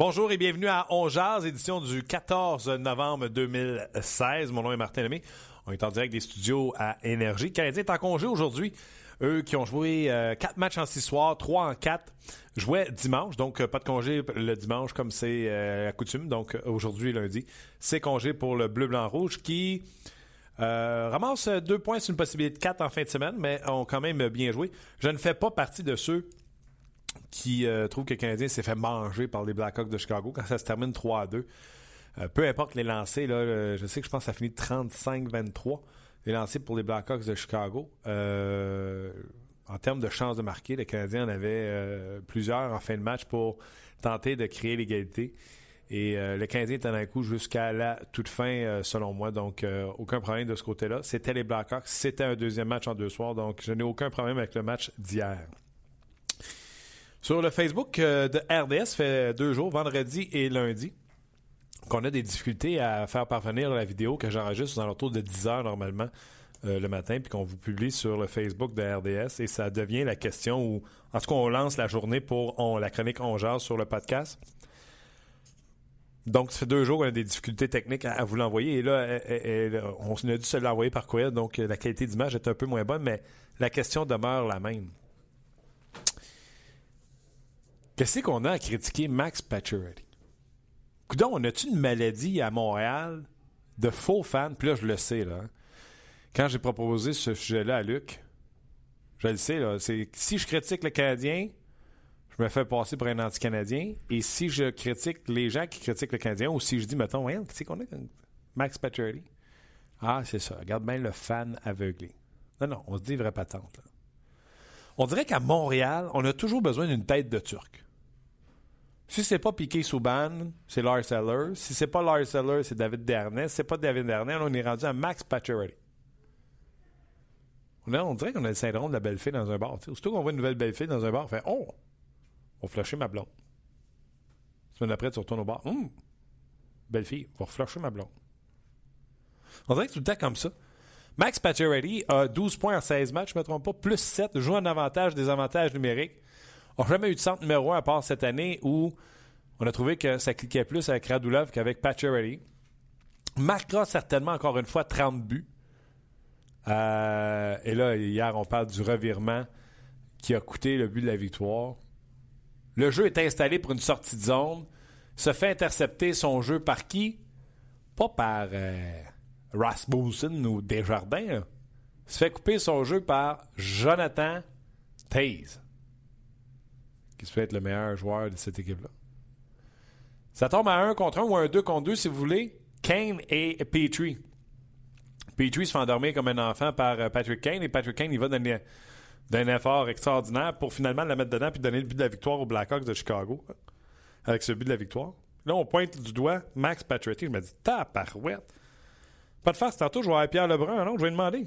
Bonjour et bienvenue à On édition du 14 novembre 2016. Mon nom est Martin Lemay. On est en direct des studios à Énergie. Le est en congé aujourd'hui. Eux qui ont joué 4 euh, matchs en 6 soirs, 3 en 4, jouaient dimanche, donc euh, pas de congé le dimanche comme c'est euh, la coutume. Donc aujourd'hui, lundi, c'est congé pour le bleu-blanc-rouge qui ramasse 2 points sur une possibilité de 4 en fin de semaine, mais ont quand même bien joué. Je ne fais pas partie de ceux qui euh, trouve que le Canadien s'est fait manger par les Blackhawks de Chicago quand ça se termine 3 à 2. Euh, peu importe les lancers, là, euh, je sais que je pense que ça finit 35-23, les lancers pour les Blackhawks de Chicago. en termes de chances de marquer, le Canadien en avait plusieurs en fin de match pour tenter de créer l'égalité. Et le Canadien était un coup jusqu'à la toute fin, selon moi. Donc, aucun problème de ce côté-là. C'était les Blackhawks. C'était un deuxième match en deux soirs. Donc, je n'ai aucun problème avec le match d'hier. Sur le Facebook euh, de RDS, fait deux jours, vendredi et lundi, qu'on a des difficultés à faire parvenir la vidéo que j'enregistre dans l'autour de 10 heures normalement euh, le matin, puis qu'on vous publie sur le Facebook de RDS. Et ça devient la question où, en tout cas, on lance la journée pour la chronique On sur le podcast. Donc, ça fait deux jours qu'on a des difficultés techniques à, vous l'envoyer. Et là, on a dû se l'envoyer par courriel, donc la qualité d'image est un peu moins bonne, mais la question demeure la même. Qu'est-ce qu'on a à critiquer Max Pacioretty? Coudon, on a-tu une maladie à Montréal de faux fans? Puis là, je le sais, là. Hein. Quand j'ai proposé ce sujet-là à Luc, je le sais, là. Si je critique le Canadien, je me fais passer pour un anti-Canadien. Et si je critique les gens qui critiquent le Canadien, ou si je dis, mettons, voyons, qu'est-ce qu'on a Max Pacioretty? Ah, c'est ça. Regarde bien le fan aveuglé. Non, non, on se dit vraie patente. On dirait qu'à Montréal, on a toujours besoin d'une tête de Turc. Si c'est pas Piqué Souban, c'est Lars Eller. Si c'est pas Lars Eller, c'est David Dernay. Si c'est pas David Dernay, on est rendu à Max Pacioretty. On, dirait qu'on a le syndrome de la belle fille dans un bar. Surtout qu'on voit une nouvelle belle fille dans un bar, on fait Oh, on flasher ma blonde. Semaine après, tu retournes au bar. Hum, belle fille, on va flasher ma blonde. On dirait que tout le temps comme ça. Max Pacioretty a 12 points en 16 matchs, je ne me trompe pas, plus 7, joue un avantage des avantages numériques n'a jamais eu de centre numéro 1 à part cette année où on a trouvé que ça cliquait plus avec Radulov qu'avec Pacioretty. Marquera certainement encore une fois 30 buts. Euh, et là, hier, on parle du revirement qui a coûté le but de la victoire. Le jeu est installé pour une sortie de zone. Se fait intercepter son jeu par qui? Pas par euh, Rasmussen ou Desjardins. Se fait couper son jeu par Jonathan Taze qui fait être le meilleur joueur de cette équipe-là. Ça tombe à un contre un ou un 2 contre 2, si vous voulez. Kane et Petrie. Petrie se fait endormir comme un enfant par euh, Patrick Kane et Patrick Kane, il va donner d'un effort extraordinaire pour finalement la mettre dedans puis donner le but de la victoire aux Blackhawks de Chicago. Avec ce but de la victoire. Là, on pointe du doigt Max Pacioretty. Je me dis, taparouette. Pas de face, tantôt, je vois Pierre Lebrun. Non, je vais demander.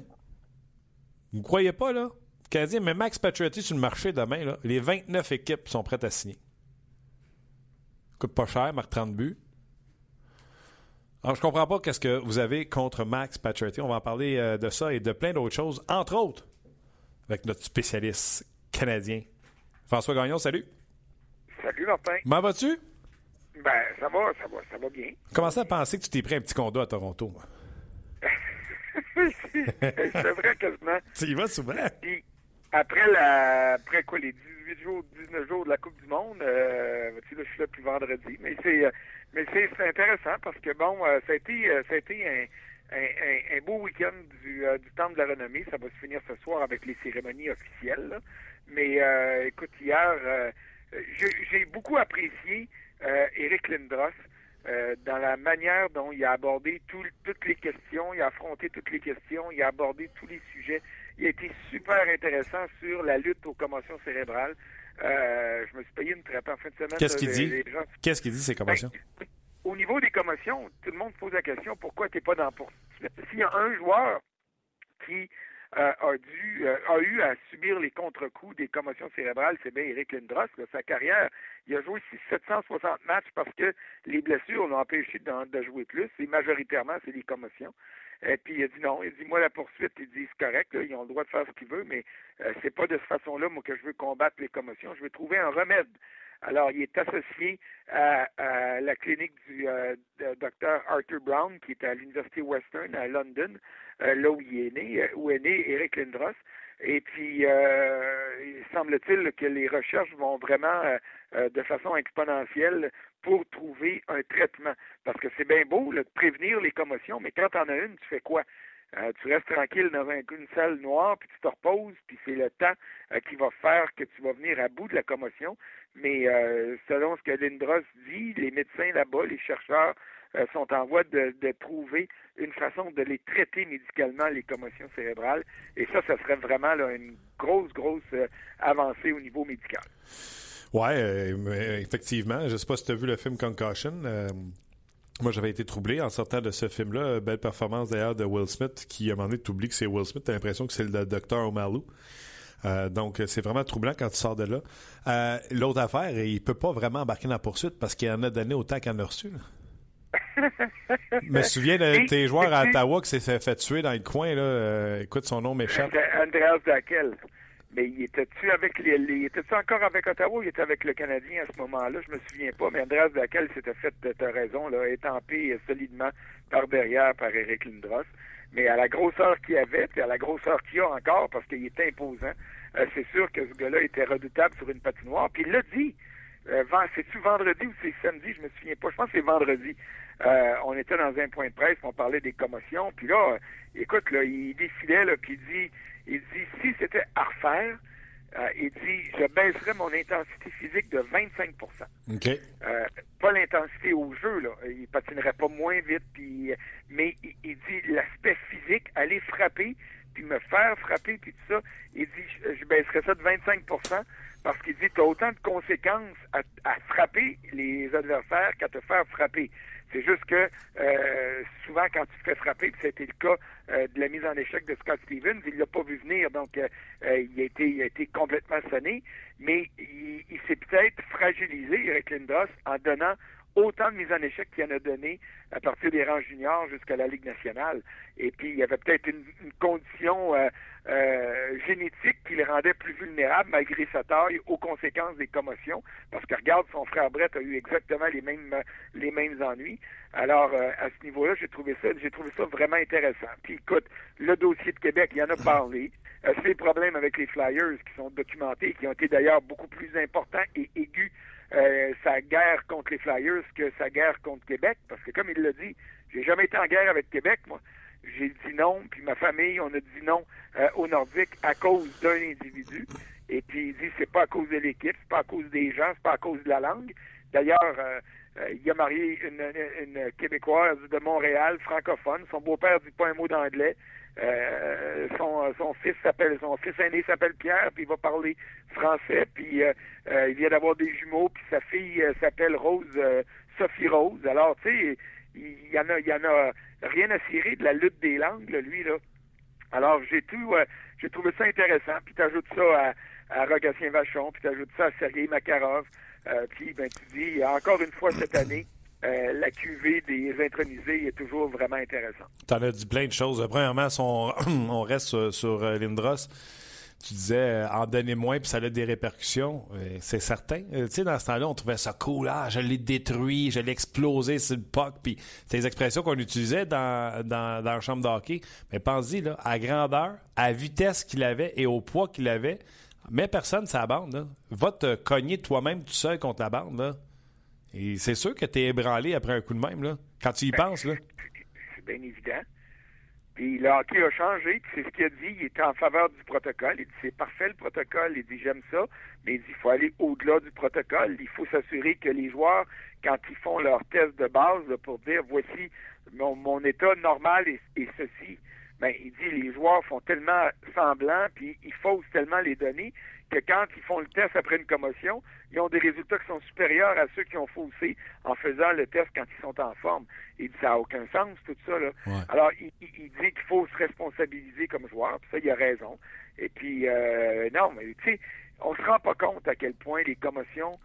Vous ne croyez pas, là? Canadien, mais Max Pacioretty sur le marché demain, là, les 29 équipes sont prêtes à signer. Coûte pas cher, marque 30 buts. Alors, je comprends pas qu'est-ce que vous avez contre Max Pacioretty. On va en parler euh, de ça et de plein d'autres choses, entre autres avec notre spécialiste canadien. François Gagnon, salut. Salut, Martin. Comment vas-tu? Ben, ça va, ça va, ça va bien. Commencez à penser que tu t'es pris un petit condo à Toronto. c'est vrai quasiment. Tu y vas souvent? Après la après quoi les 18 jours 19 jours de la Coupe du Monde euh, je suis là depuis vendredi mais c'est euh, intéressant parce que bon euh, ça a été euh, un beau week-end du, du Temple de la Renommée. Ça va se finir ce soir avec les cérémonies officielles. Mais écoute, hier, j'ai beaucoup apprécié Eric Lindros dans la manière dont il a abordé toutes les questions. il a affronté toutes les questions, il a abordé tous les sujets. Il a été super intéressant sur la lutte aux commotions cérébrales. Euh, je me suis payé une traite en fin de semaine. Qu'est-ce qu'il dit? Qu'est-ce qu'il dit, ces commotions? Ben, au niveau des commotions, tout le monde se pose la question pourquoi tu n'es pas dans poursuite. S'il y a un joueur qui euh, a dû euh, a eu à subir les contre-coups des commotions cérébrales, c'est bien Eric Lindros. sa carrière, il a joué 760 matchs parce que les blessures l'ont empêché de, de, jouer plus. Et majoritairement, c'est les commotions. Et puis il a dit non, il dit moi la poursuite, il dit c'est correct, ils ont le droit de faire ce qu'ils veulent, mais euh, c'est pas de cette façon-là moi que je veux combattre les commotions. Je veux trouver un remède. Alors, il est associé à, la clinique du euh, docteur Arthur Brown, qui est à l'Université Western à London, euh, là où il est né, où est né Eric Lindros. Et puis, il semble-t-il que les recherches vont vraiment de façon exponentielle pour trouver un traitement. Parce que c'est bien beau de prévenir les commotions, mais quand tu en as une, tu fais quoi? Euh, tu restes tranquille dans une salle noire, puis tu te reposes, puis c'est le temps euh, qui va faire que tu vas venir à bout de la commotion. Mais euh, selon ce que Lindros dit, les médecins là-bas, les chercheurs sont en voie de, trouver une façon de les traiter médicalement, les commotions cérébrales. Et ça, ça serait vraiment une grosse, grosse avancée au niveau médical. Oui, effectivement. Je ne sais pas si tu as vu le film Concussion. Moi, j'avais été troublé en sortant de ce film-là. Belle performance d'ailleurs de Will Smith, qui à un moment donné, t'oublies que c'est Will Smith, t'as l'impression que c'est le docteur O'Malley. Euh, donc, c'est vraiment troublant quand tu sors de là. Euh, l'autre affaire, il peut pas vraiment embarquer dans la poursuite parce qu'il en a donné autant qu'il en a reçu. Je me souviens de tes joueurs à Ottawa qui s'est fait, tuer dans le coin. Là. Euh, écoute, son nom m'échappe. Andreas Daquel. Mais il était-tu avec les, il était-tu encore avec Ottawa ou il était avec le Canadien à ce moment-là? Je me souviens pas, mais Andreas Daquel s'était fait, tu raison, là, étampé solidement par derrière par Eric Lindros. Mais à la grosseur qu'il avait, puis à la grosseur qu'il a encore, parce qu'il est imposant, euh, c'est sûr que ce gars-là était redoutable sur une patinoire. Puis il l'a dit. Euh, c'est-tu vendredi ou c'est samedi? Je me souviens pas. Je pense que c'est vendredi. Euh, on était dans un point de presse, on parlait des commotions. Puis là, écoute, là, il défilait, là, puis il dit il dit, si c'était à refaire, euh, il dit, je baisserais mon intensité physique de 25% euh, Pas l'intensité au jeu, là. Il patinerait pas moins vite, puis, mais il, dit l'aspect physique, aller frapper, puis me faire frapper, puis tout ça. Il dit, je, baisserais ça de 25% parce qu'il dit, tu as autant de conséquences à, à frapper les adversaires qu'à te faire frapper. C'est juste que euh, souvent, quand tu te fais frapper, puis c'était le cas euh, de la mise en échec de Scott Stevens, il l'a pas vu venir, donc euh, il, a été, complètement sonné, mais il, s'est peut-être fragilisé, Eric Lindos, en donnant autant de mises en échec qu'il en a donné à partir des rangs juniors jusqu'à la Ligue nationale. Et puis, il y avait peut-être une, condition euh, génétique qui le rendait plus vulnérable malgré sa taille aux conséquences des commotions. Parce que regarde, son frère Brett a eu exactement les mêmes les mêmes ennuis. Alors, euh, à ce niveau-là, j'ai trouvé ça j'ai trouvé ça vraiment intéressant. Puis écoute, le dossier de Québec, il y en a parlé. Euh, ces problèmes avec les Flyers qui sont documentés, qui ont été d'ailleurs beaucoup plus importants et aigus euh, sa guerre contre les Flyers que sa guerre contre Québec, parce que comme il l'a dit, j'ai jamais été en guerre avec Québec, moi. J'ai dit non, puis ma famille, on a dit non euh, aux Nordiques à cause d'un individu. Et puis il dit c'est pas à cause de l'équipe, c'est pas à cause des gens, c'est pas à cause de la langue. D'ailleurs, euh, il a marié une, une, Québécoise de Montréal, francophone. Son beau-père dit pas un mot d'anglais. Euh, son, son fils s'appelle son fils aîné s'appelle Pierre, puis il va parler français, puis euh, euh, il vient d'avoir des jumeaux, puis sa fille s'appelle Rose Sophie Rose. Alors, tu sais, il y en a il y en a rien à cirer de la lutte des langues, lui, là. Alors, j'ai tout j'ai trouvé ça intéressant, puis t'ajoutes ça à, à Rogatien Vachon, puis t'ajoutes ça à Sergei Makarov, puis ben tu dis encore une fois cette année euh, la cuvée des intronisés est toujours vraiment intéressante. Tu en as dit plein de choses. Premièrement, on, reste sur, euh, Lindros. Tu disais euh, en donner moins puis ça a des répercussions. c'est certain. tu sais, dans ce temps-là, on trouvait ça cool. Ah, je l'ai détruit, je l'ai explosé sur le puck. Puis c'est des expressions qu'on utilisait dans, dans, dans la chambre d'hockey. Mais pense-y, là, à grandeur, à vitesse qu'il avait et au poids qu'il avait, mais personne, ça bande. Va te cogner toi-même tout seul contre la bande. Là. Et c'est sûr que tu es ébranlé après un coup de même, là, quand tu y ben, penses. Là. C'est bien évident. Puis le hockey a changé, c'est ce qu'il a dit. Il était en faveur du protocole. Il dit c'est parfait le protocole. Il dit j'aime ça, mais il dit il faut aller au-delà du protocole. Il faut s'assurer que les joueurs, quand ils font leur test de base pour dire voici mon, état normal est, est ceci. Ben, il dit les joueurs font tellement semblant, puis ils faussent tellement les données que quand ils font le test après une commotion, ils ont des résultats qui sont supérieurs à ceux qui ont faussé en faisant le test quand ils sont en forme. Il dit ça n'a aucun sens, tout ça. Là. Alors, il, il, dit qu'il faut se responsabiliser comme joueur, puis ça, il a raison. Et puis, euh, non, mais tu sais, on se rend pas compte à quel point les commotions,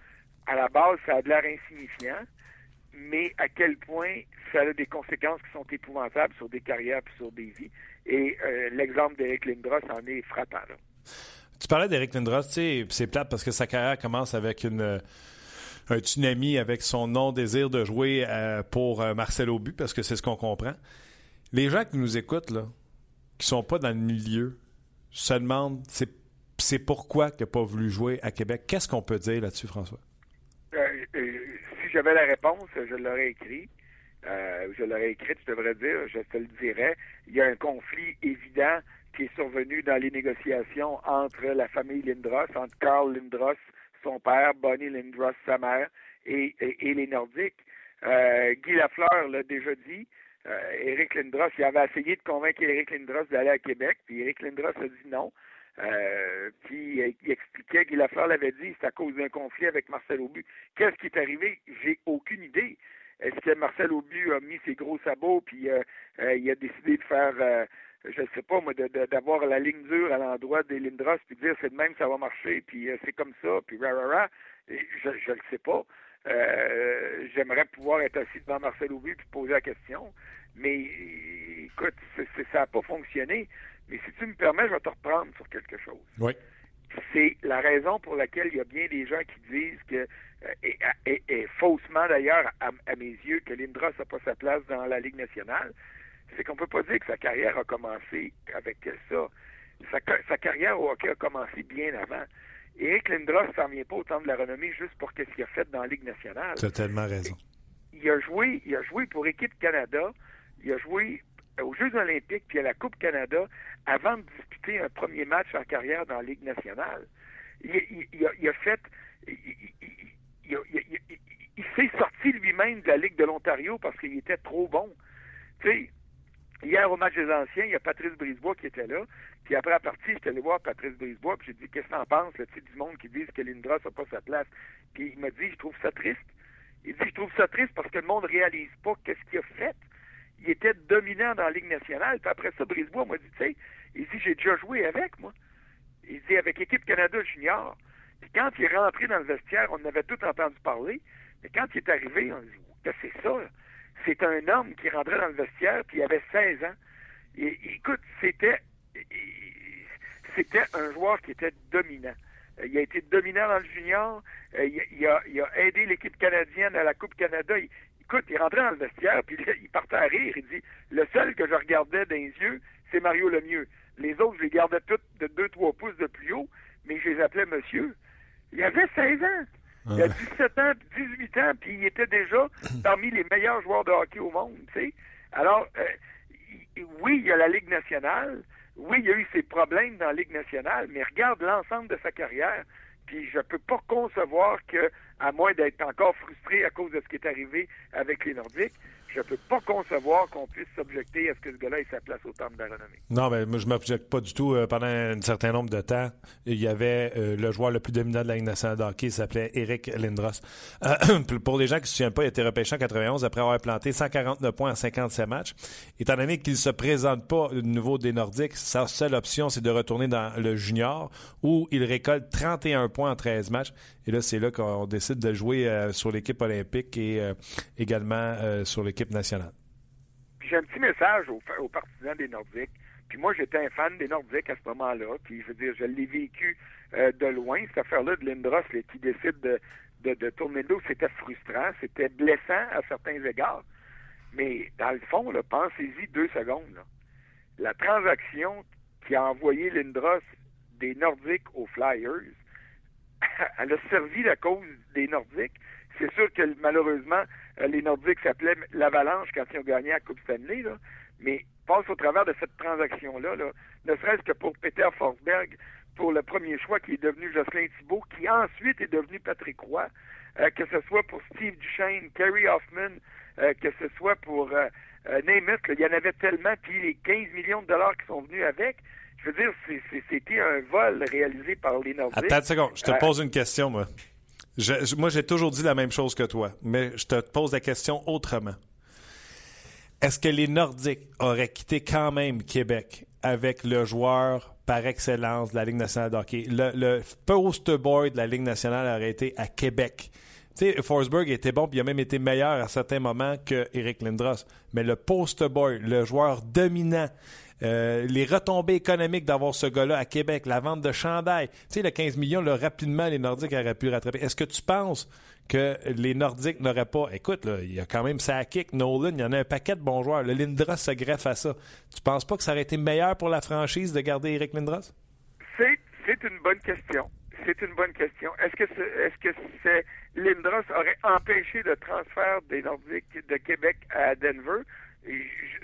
à la base, ça a de l'air insignifiant mais à quel point ça a des conséquences qui sont épouvantables sur des carrières et sur des vies. Et euh, l'exemple d'Eric Lindros en est frappant. Là. Tu parlais d'Eric Lindros, tu sais, c'est plate parce que sa carrière commence avec une un tsunami avec son non-désir de jouer euh, pour euh, Marcel Aubu, parce que c'est ce qu'on comprend. Les gens qui nous écoutent, là, qui sont pas dans le milieu, se demandent c'est, c'est pourquoi il n'a pas voulu jouer à Québec? Qu'est-ce qu'on peut dire là-dessus, François? si j'avais la réponse, je l'aurais écrit. Euh, je l'aurais écrit, je devrais dire, je te le dirais. Il y a un conflit évident qui est survenu dans les négociations entre la famille Lindros, entre Carl Lindros, son père, Bonnie Lindros, sa mère, et, et, les Nordiques. Euh, Guy Lafleur l'a déjà dit. Euh, Éric Lindros, il avait essayé de convaincre Éric Lindros d'aller à Québec, puis Éric Lindros a dit non. Euh, puis il expliquait, Guy Lafleur l'avait dit, c'est à cause d'un conflit avec Marcel Aubu. Qu'est-ce qui est arrivé? J'ai aucune idée. Est-ce que Marcel Aubu a mis ses gros sabots, puis euh, euh, il a décidé de faire, euh, je ne sais pas moi, d'avoir la ligne dure à l'endroit des Lindros, puis de dire c'est de même, ça va marcher, puis c'est comme ça, puis rah, Je ne le sais pas. J'aimerais pouvoir être assis devant Marcel Aubu puis poser la question. Mais écoute, ça n'a pas fonctionné. Mais si tu me permets, je vais te reprendre sur quelque chose. Oui. C'est la raison pour laquelle il y a bien des gens qui disent que, euh, et, faussement d'ailleurs, à, mes yeux, que Lindros n'a pas sa place dans la Ligue nationale, c'est qu'on peut pas dire que sa carrière a commencé avec ça. Sa, carrière au hockey a commencé bien avant. Eric Lindros s'en vient pas autant de la renommée juste pour ce qu'il a fait dans la Ligue nationale. Tu as tellement raison. Il a joué, il a joué pour Équipe Canada, il a joué aux Jeux olympiques puis à la Coupe Canada avant de disputer un premier match en carrière dans la Ligue nationale. Il, a, fait... Il, s'est sorti lui-même de la Ligue de l'Ontario parce qu'il était trop bon. Tu sais, hier au match des anciens, il y a Patrice Brisebois qui était là. Puis après la partie, j'étais allé voir Patrice Brisebois, puis j'ai dit Qu'est-ce que t'en penses, le type du monde qui dit que Lindros n'a pas sa place? Puis il m'a dit Je trouve ça triste. Il dit Je trouve ça triste parce que le monde réalise pas qu'est-ce qu'il a fait il était dominant dans la Ligue nationale. Puis après ça, Brisebois m'a dit, tu sais, il dit, j'ai déjà joué avec, moi. Il dit, avec l'équipe Canada Junior. Puis quand il est rentré dans le vestiaire, on avait tout entendu parler. Mais quand il est arrivé, on dit, que c'est ça? C'est un homme qui rentrait dans le vestiaire, puis il avait 16 ans. Et, écoute, c'était c'était un joueur qui était dominant. Euh, il a été dominant dans le junior. Euh, il, a, aidé l'équipe canadienne à la Coupe Canada écoute, il rentrait dans le vestiaire, puis il partait à rire. Il dit Le seul que je regardais dans les yeux, c'est Mario Lemieux. Les autres, je les gardais toutes de 2-3 pouces de plus haut, mais je les appelais monsieur. Il avait 16 ans. Il a 17 ans, 18 ans, puis il était déjà parmi les meilleurs joueurs de hockey au monde, tu sais. Alors, euh, oui, il y a la Ligue nationale. Oui, il y a eu ses problèmes dans la Ligue nationale, mais regarde l'ensemble de sa carrière. Puis je peux pas concevoir que, à moins d'être encore frustré à cause de ce qui est arrivé avec les Nordiques, je peux pas concevoir qu'on puisse s'objecter à ce que ce gars-là ait sa place au temple de la. Non, mais moi, je m'objecte pas du tout. Euh, pendant un certain nombre de temps, il y avait euh, le joueur le plus dominant de la Ligue nationale de hockey, il s'appelait Eric Lindros. Euh, pour les gens qui ne se souviennent pas, il a été repêché en 91 après avoir planté 149 points en 57 matchs. Étant donné qu'il ne se présente pas au niveau des Nordiques, sa seule option, c'est de retourner dans le junior où il récolte 31 points en 13 matchs. Et là, c'est là qu'on décide de jouer sur l'équipe olympique et également sur l'équipe nationale? Puis j'ai un petit message aux, partisans des Nordiques. Puis moi, j'étais un fan des Nordiques à ce moment-là. Puis je veux dire, je l'ai vécu euh, de loin. Cette affaire-là de Lindros qui décide de, de, de tourner le dos, c'était frustrant, c'était blessant à certains égards. Mais dans le fond, pensez-y deux secondes. La transaction qui a envoyé Lindros des Nordiques aux Flyers, elle a servi la cause des Nordiques. C'est sûr que malheureusement, les Nordiques s'appelaient l'Avalanche quand ils ont gagné la Coupe Stanley, là, mais passe au travers de cette transaction-là, là, ne serait-ce que pour Peter Forsberg, pour le premier choix qui est devenu Jocelyn Thibault, qui ensuite est devenu Patrick Roy, euh, que ce soit pour Steve Duchesne, Kerry Hoffman, euh, que ce soit pour euh, Namath, il y en avait tellement, puis les 15 millions de dollars qui sont venus avec, je veux dire, c'était un vol réalisé par les Nordiques. Attends une seconde, je te pose une question, moi. Moi, j'ai toujours dit la même chose que toi, mais je te pose la question autrement. Est-ce que les Nordiques auraient quitté quand même Québec avec le joueur par excellence de la Ligue nationale de hockey? Le, le poster boy de la Ligue nationale aurait été à Québec. Tu sais, Forsberg était bon, puis il a même été meilleur à certains moments que Eric Lindros. Mais le poster boy, le joueur dominant, euh, les retombées économiques d'avoir ce gars-là à Québec, la vente de chandail. Tu sais, le 15 millions, là, rapidement, les Nordiques auraient pu rattraper. Est-ce que tu penses que les Nordiques n'auraient pas. Écoute, il y a quand même Sakic, Nolan, il y en a un paquet de bons joueurs. Le Lindros se greffe à ça. Tu penses pas que ça aurait été meilleur pour la franchise de garder Eric Lindros? C'est une bonne question. C'est une bonne question. Est-ce que est-ce que c'est Lindros aurait empêché le transfert des Nordiques de Québec à Denver?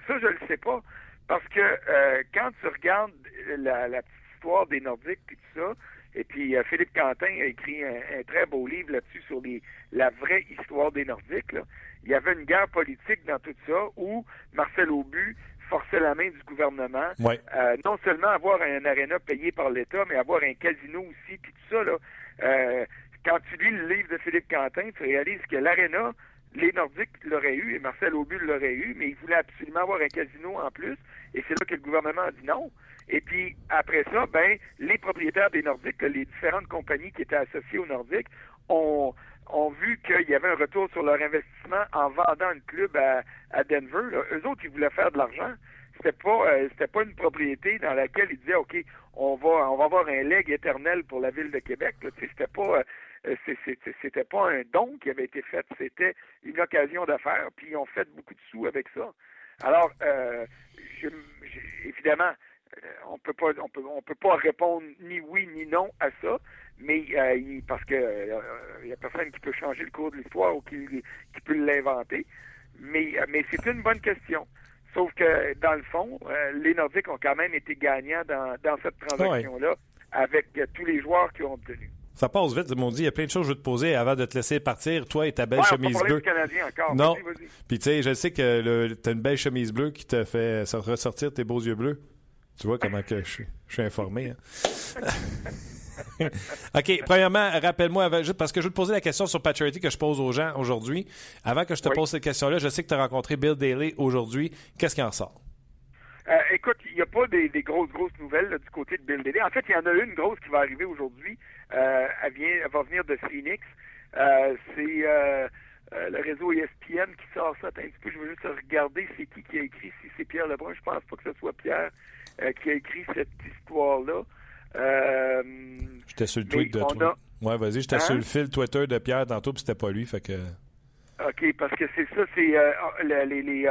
Ça, je ne le sais pas. Parce que euh, quand tu regardes la, la, petite histoire des Nordiques et tout ça, et puis euh, Philippe Quentin a écrit un, très beau livre là-dessus sur les, la vraie histoire des Nordiques. Il y avait une guerre politique dans tout ça où Marcel Aubu forçait la main du gouvernement. Euh, non seulement avoir un aréna payé par l'État, mais avoir un casino aussi, puis tout ça. Là, euh, quand tu lis le livre de Philippe Quentin, tu réalises que l'aréna, les Nordiques l'auraient eu et Marcel Aubu l'aurait eu, mais il voulait absolument avoir un casino en plus. Et c'est là que le gouvernement a dit non. Et puis, après ça, ben, les propriétaires des Nordiques, les différentes compagnies qui étaient associées aux Nordiques, ont, ont vu qu'il y avait un retour sur leur investissement en vendant un club à, à Denver. Là. Eux autres, ils voulaient faire de l'argent. C'était pas euh, c'était pas une propriété dans laquelle ils disaient OK, on va on va avoir un legs éternel pour la ville de Québec. C'était pas euh, c'était pas un don qui avait été fait, c'était une occasion d'affaires, puis ils ont fait beaucoup de sous avec ça. Alors, euh, je, évidemment, euh, on peut pas on peut on peut pas répondre ni oui ni non à ça, mais euh, parce que il y a personne qui peut changer le cours de l'histoire ou qui, qui peut l'inventer. Mais mais c'est une bonne question. Sauf que dans le fond, les Nordiques ont quand même été gagnants dans, dans cette transaction-là avec tous les joueurs qui ont obtenu. Ça passe vite, mon dit. Il y a plein de choses que je veux te poser avant de te laisser partir, toi et ta belle chemise bleue. encore. Non. Puis tu sais, je sais que tu as une belle chemise bleue qui te fait ressortir tes beaux yeux bleus. Tu vois comment que je, suis, je suis informé. Hein? OK. Premièrement, rappelle-moi, juste parce que je veux te poser la question sur Paturity que je pose aux gens aujourd'hui. Avant que je te pose cette question-là, je sais que tu as rencontré Bill Daly aujourd'hui. Qu'est-ce qui en sort? Euh, écoute, il n'y a pas des, grosses, grosses nouvelles du côté de Bill Daly. En fait, il y en a une grosse qui va arriver aujourd'hui. Euh, elle, vient, elle va venir de Phoenix. Euh, c'est le réseau ESPN qui sort ça. un petit peu, je veux juste regarder c'est qui qui a écrit. Si c'est Pierre Lebrun, je pense pas que ce soit Pierre qui a écrit cette histoire-là. j'étais sur le tweet de toi. Ouais, vas-y, j'étais sur le hein? fil Twitter de Pierre tantôt, puis c'était pas lui, fait que. OK, parce que c'est ça, c'est les, les,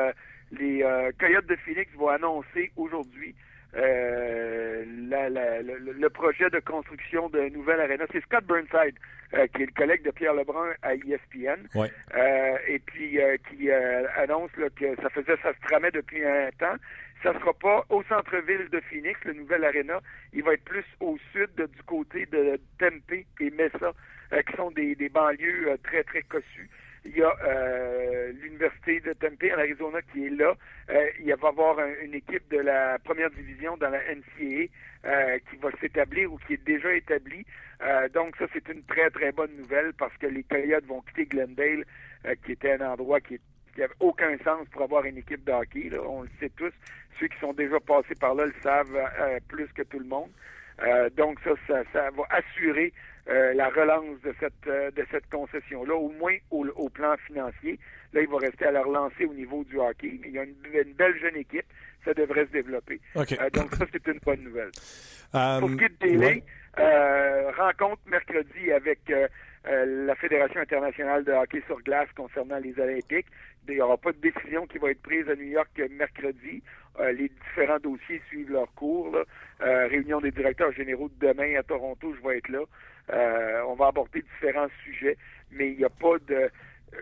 les Coyotes de Phoenix vont annoncer aujourd'hui euh, le, projet de construction d'un nouvel aréna. C'est Scott Burnside, euh, qui est le collègue de Pierre Lebrun à ESPN, euh, et puis qui annonce que ça faisait, ça se tramait depuis un temps. Ça ne sera pas au centre-ville de Phoenix, le nouvel aréna. Il va être plus au sud, du côté de Tempe et Mesa, qui sont des, des banlieues très, très cossues. Il y a euh, l'Université de Tempe en Arizona qui est là. Euh, il va y avoir une équipe de la première division dans la NCAA euh, qui va s'établir ou qui est déjà établie. donc ça, c'est une très, très bonne nouvelle parce que les Coyotes vont quitter Glendale, qui était un endroit qui n'avait aucun sens pour avoir une équipe de hockey. On le sait tous. Ceux qui sont déjà passés par là le savent plus que tout le monde. donc ça, ça, ça, va assurer euh, la relance de cette euh, de cette concession-là, au moins au, plan financier. Là, il va rester à la relancer au niveau du hockey, mais il y a une, belle jeune équipe. Ça devrait se développer. Euh, donc ça, c'est une bonne nouvelle. Pour ce qui est de délai, rencontre mercredi avec la Fédération internationale de hockey sur glace concernant les Olympiques. Il n'y aura pas de décision qui va être prise à New York mercredi. les différents dossiers suivent leur cours. réunion des directeurs généraux de demain à Toronto, je vais être là. Euh, on va aborder différents sujets, mais il n'y a pas de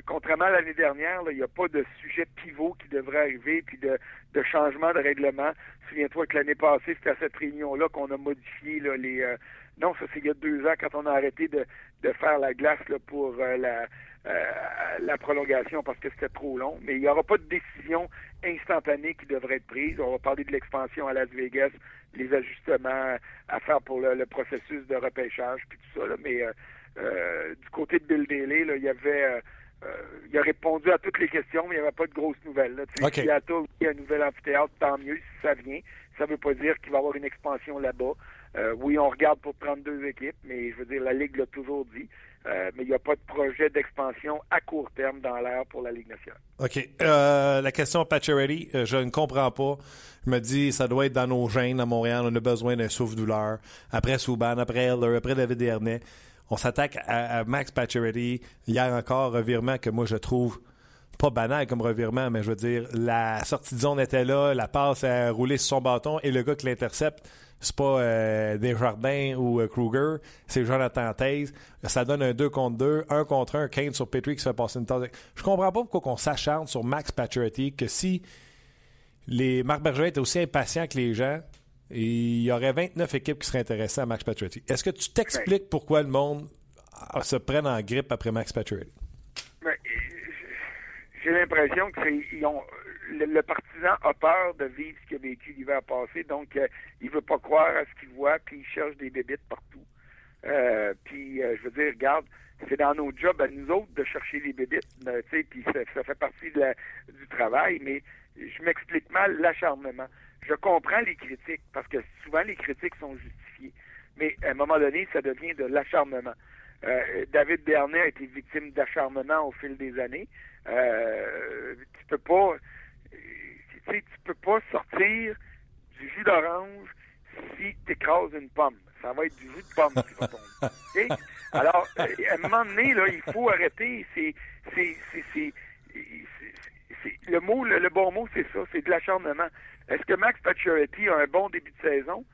contrairement à l'année dernière, il n'y a pas de sujet pivot qui devrait arriver, puis de, de changement de règlement. Souviens-toi que l'année passée, c'était à cette réunion-là qu'on a modifié les. Euh, non, ça c'est il y a deux ans quand on a arrêté de, de faire la glace pour euh, la, la prolongation parce que c'était trop long. Mais il n'y aura pas de décision instantanée qui devrait être prise. On va parler de l'expansion à Las Vegas, les ajustements à faire pour le, processus de repêchage, puis tout ça. Là. Mais du côté de Bill Daly, là, il y avait euh, il a répondu à toutes les questions, mais il n'y avait pas de grosses nouvelles. Là. Okay. Seattle, il y a un nouvel amphithéâtre, tant mieux si ça vient. Ça ne veut pas dire qu'il va y avoir une expansion là-bas. Euh, oui, on regarde pour 32 équipes, mais je veux dire, la Ligue l'a toujours dit. Euh, mais il n'y a pas de projet d'expansion à court terme dans l'air pour la Ligue nationale. OK. Euh, la question Pacioretty, je ne comprends pas. Je me dis, ça doit être dans nos gènes à Montréal. On a besoin d'un souffle-douleur. Après Souban, après Heller, après David Dernay. On s'attaque à, Max Pacioretty. Hier encore, revirement que moi je trouve pas banal comme revirement, mais je veux dire, la sortie de zone était là, la passe a roulé sur son bâton et le gars qui l'intercepte, c'est pas euh, Desjardins ou euh, Kruger, c'est Jonathan Taze. Ça donne un 2 contre 2, 1 contre 1, Kane sur Petrie qui se fait passer une tasse. Je comprends pas pourquoi on s'acharne sur Max Pacioretty, que si les Marc Berger était aussi impatient que les gens, il y aurait 29 équipes qui seraient intéressées à Max Pacioretty. Est-ce que tu t'expliques pourquoi le monde se prenne en grippe après Max Pacioretty? J'ai l'impression que le, partisan a peur de vivre ce qu'il a vécu l'hiver passé, donc euh, il veut pas croire à ce qu'il voit, puis il cherche des bébites partout. Euh, puis euh, je veux dire, regarde, c'est dans nos jobs à nous autres de chercher les bébites, puis ça, fait partie du travail, mais je m'explique mal l'acharnement je comprends les critiques parce que souvent les critiques sont justifiées. Mais à un moment donné, ça devient de l'acharnement. Euh, David Dernay a été victime d'acharnement au fil des années. Euh, tu peux pas, tu sais, tu peux pas sortir du jus d'orange si tu écrases une pomme. Ça va être du jus de pomme qui va tomber. Alors, euh, à un moment donné, là, il faut arrêter. C'est, c'est, c'est, le mot, le bon mot, c'est ça, c'est de l'acharnement. Est-ce que Max Pacioretty a un bon début de saison?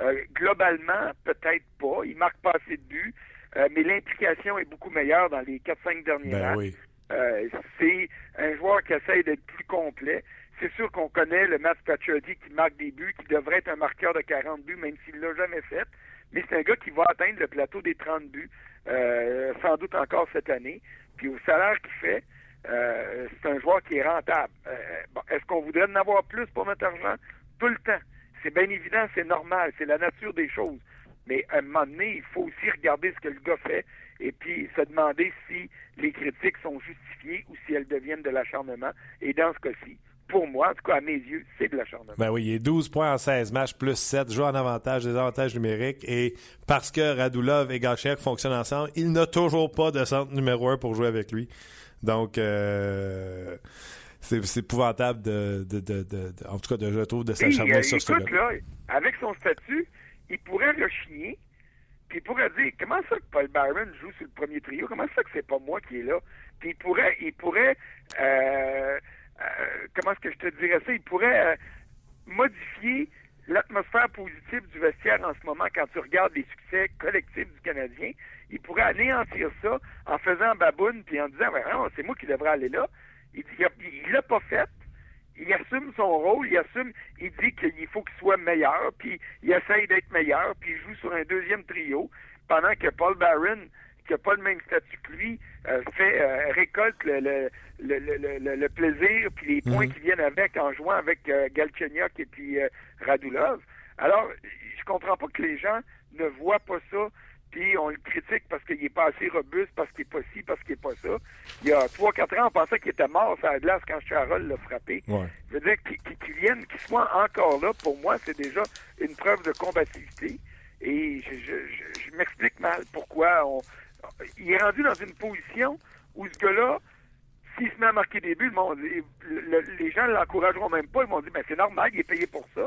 Euh, globalement, peut-être pas. Il marque pas assez de buts, euh, mais l'implication est beaucoup meilleure dans les 4-5 derniers ben matchs. Euh, c'est un joueur qui essaie d'être plus complet. C'est sûr qu'on connaît le Max Pacioretty qui marque des buts, qui devrait être un marqueur de 40 buts, même s'il l'a jamais fait. Mais c'est un gars qui va atteindre le plateau des 30 buts, sans doute encore cette année. Puis au salaire qu'il fait, euh, c'est un joueur qui est rentable. Euh, est-ce qu'on voudrait en avoir plus pour notre argent? Tout le temps. C'est bien évident, c'est normal, c'est la nature des choses. Mais à un moment donné, il faut aussi regarder ce que le gars fait et puis se demander si les critiques sont justifiées ou si elles deviennent de l'acharnement. Et dans ce cas-ci, pour moi, en tout cas à mes yeux, c'est de l'acharnement. Ben oui, il est 12 points en 16 matchs, plus 7, joue en avantage, des avantages numériques. Et parce que Radulov et Gachek fonctionnent ensemble, il n'a toujours pas de centre numéro 1 pour jouer avec lui. Donc, euh, c'est épouvantable de, de, de, de, en tout cas, de, je trouve, de s'acharner sur ce là Avec son statut, il pourrait rechigner, il pourrait dire comment ça que Paul Byron joue sur le premier trio, comment ça que c'est pas moi qui est là? Puis il pourrait, il pourrait, euh, euh, comment est-ce que je te dirais ça, il pourrait modifier l'atmosphère positive du vestiaire en ce moment quand tu regardes les succès collectifs du Canadien, il pourrait anéantir ça en faisant baboune puis en disant c'est moi qui devrais aller là. Il l'a pas fait. Il assume son rôle, il assume, il dit qu'il faut qu'il soit meilleur, puis il essaye d'être meilleur, puis il joue sur un deuxième trio, pendant que Paul Barron, qui n'a pas le même statut que lui, euh, fait euh, récolte le, le, le, le, plaisir puis les points mhm. qui viennent avec en jouant avec euh, Galchenyuk et puis Radulov. Alors, je comprends pas que les gens ne voient pas ça puis on le critique parce qu'il est pas assez robuste, parce qu'il est pas ci, parce qu'il est pas ça. Il y a trois, quatre ans, on pensait qu'il était mort sur la glace quand Charles l'a frappé. Je veux dire, qu'il vienne, qu'il soit encore là, pour moi, c'est déjà une preuve de combativité. Et je, je, je, m'explique mal pourquoi on. Il est rendu dans une position où ce gars-là, s'il se met à marquer des buts, le, les gens ne l'encourageront même pas. Ils m'ont dit, ben c'est normal, il est payé pour ça.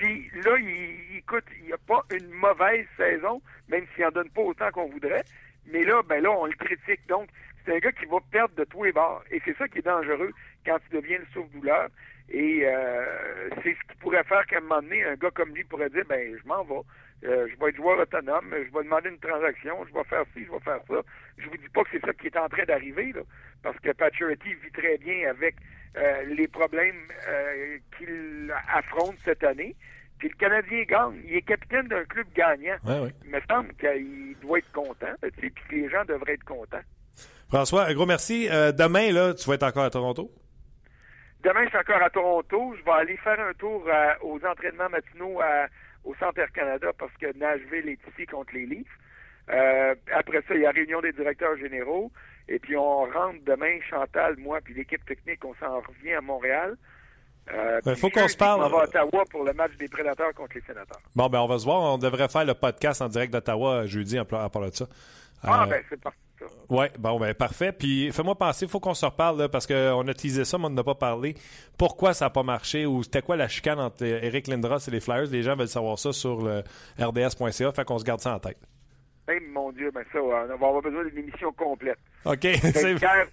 Puis là, il, écoute, il n'y a pas une mauvaise saison, même s'il n'en donne pas autant qu'on voudrait. Mais là, ben là, on le critique. Donc, c'est un gars qui va perdre de tous les bords. Et c'est ça qui est dangereux quand tu deviens le souffle-douleur. Et euh, c'est ce qui pourrait faire qu'à un moment donné, un gars comme lui pourrait dire, ben, je m'en vais. Euh, je vais être joueur autonome, je vais demander une transaction, je vais faire ci, je vais faire ça. Je vous dis pas que c'est ça qui est en train d'arriver, parce que Paturity vit très bien avec euh, les problèmes euh, qu'il affronte cette année. Puis le Canadien gagne. Il est capitaine d'un club gagnant. Il me semble qu'il doit être content, puis que les gens devraient être contents. François, un gros merci. Demain, là, tu vas être encore à Toronto? Demain, je suis encore à Toronto. Je vais aller faire un tour aux entraînements matinaux au Centre Canada parce que Nashville est ici contre les Leafs. Euh, après ça, il y a réunion des directeurs généraux. Et puis, on rentre demain, Chantal, moi, puis l'équipe technique, on s'en revient à Montréal. Euh, il faut qu'on se parle. On va à Ottawa pour le match des prédateurs contre les sénateurs. Bon, ben on va se voir. On devrait faire le podcast en direct d'Ottawa jeudi à part de ça. Ah, ben c'est parfait. Oui, bon, ben parfait. Puis fais-moi penser, il faut qu'on se reparle, parce qu'on a teasé ça, mais on n'a pas parlé. Pourquoi ça n'a pas marché ou c'était quoi la chicane entre Eric Lindros et les Flyers? Les gens veulent savoir ça sur le rds.ca, fait qu'on se garde ça en tête. Hey, mon Dieu, ben ça, on va avoir besoin d'une émission complète. OK. Une, guerre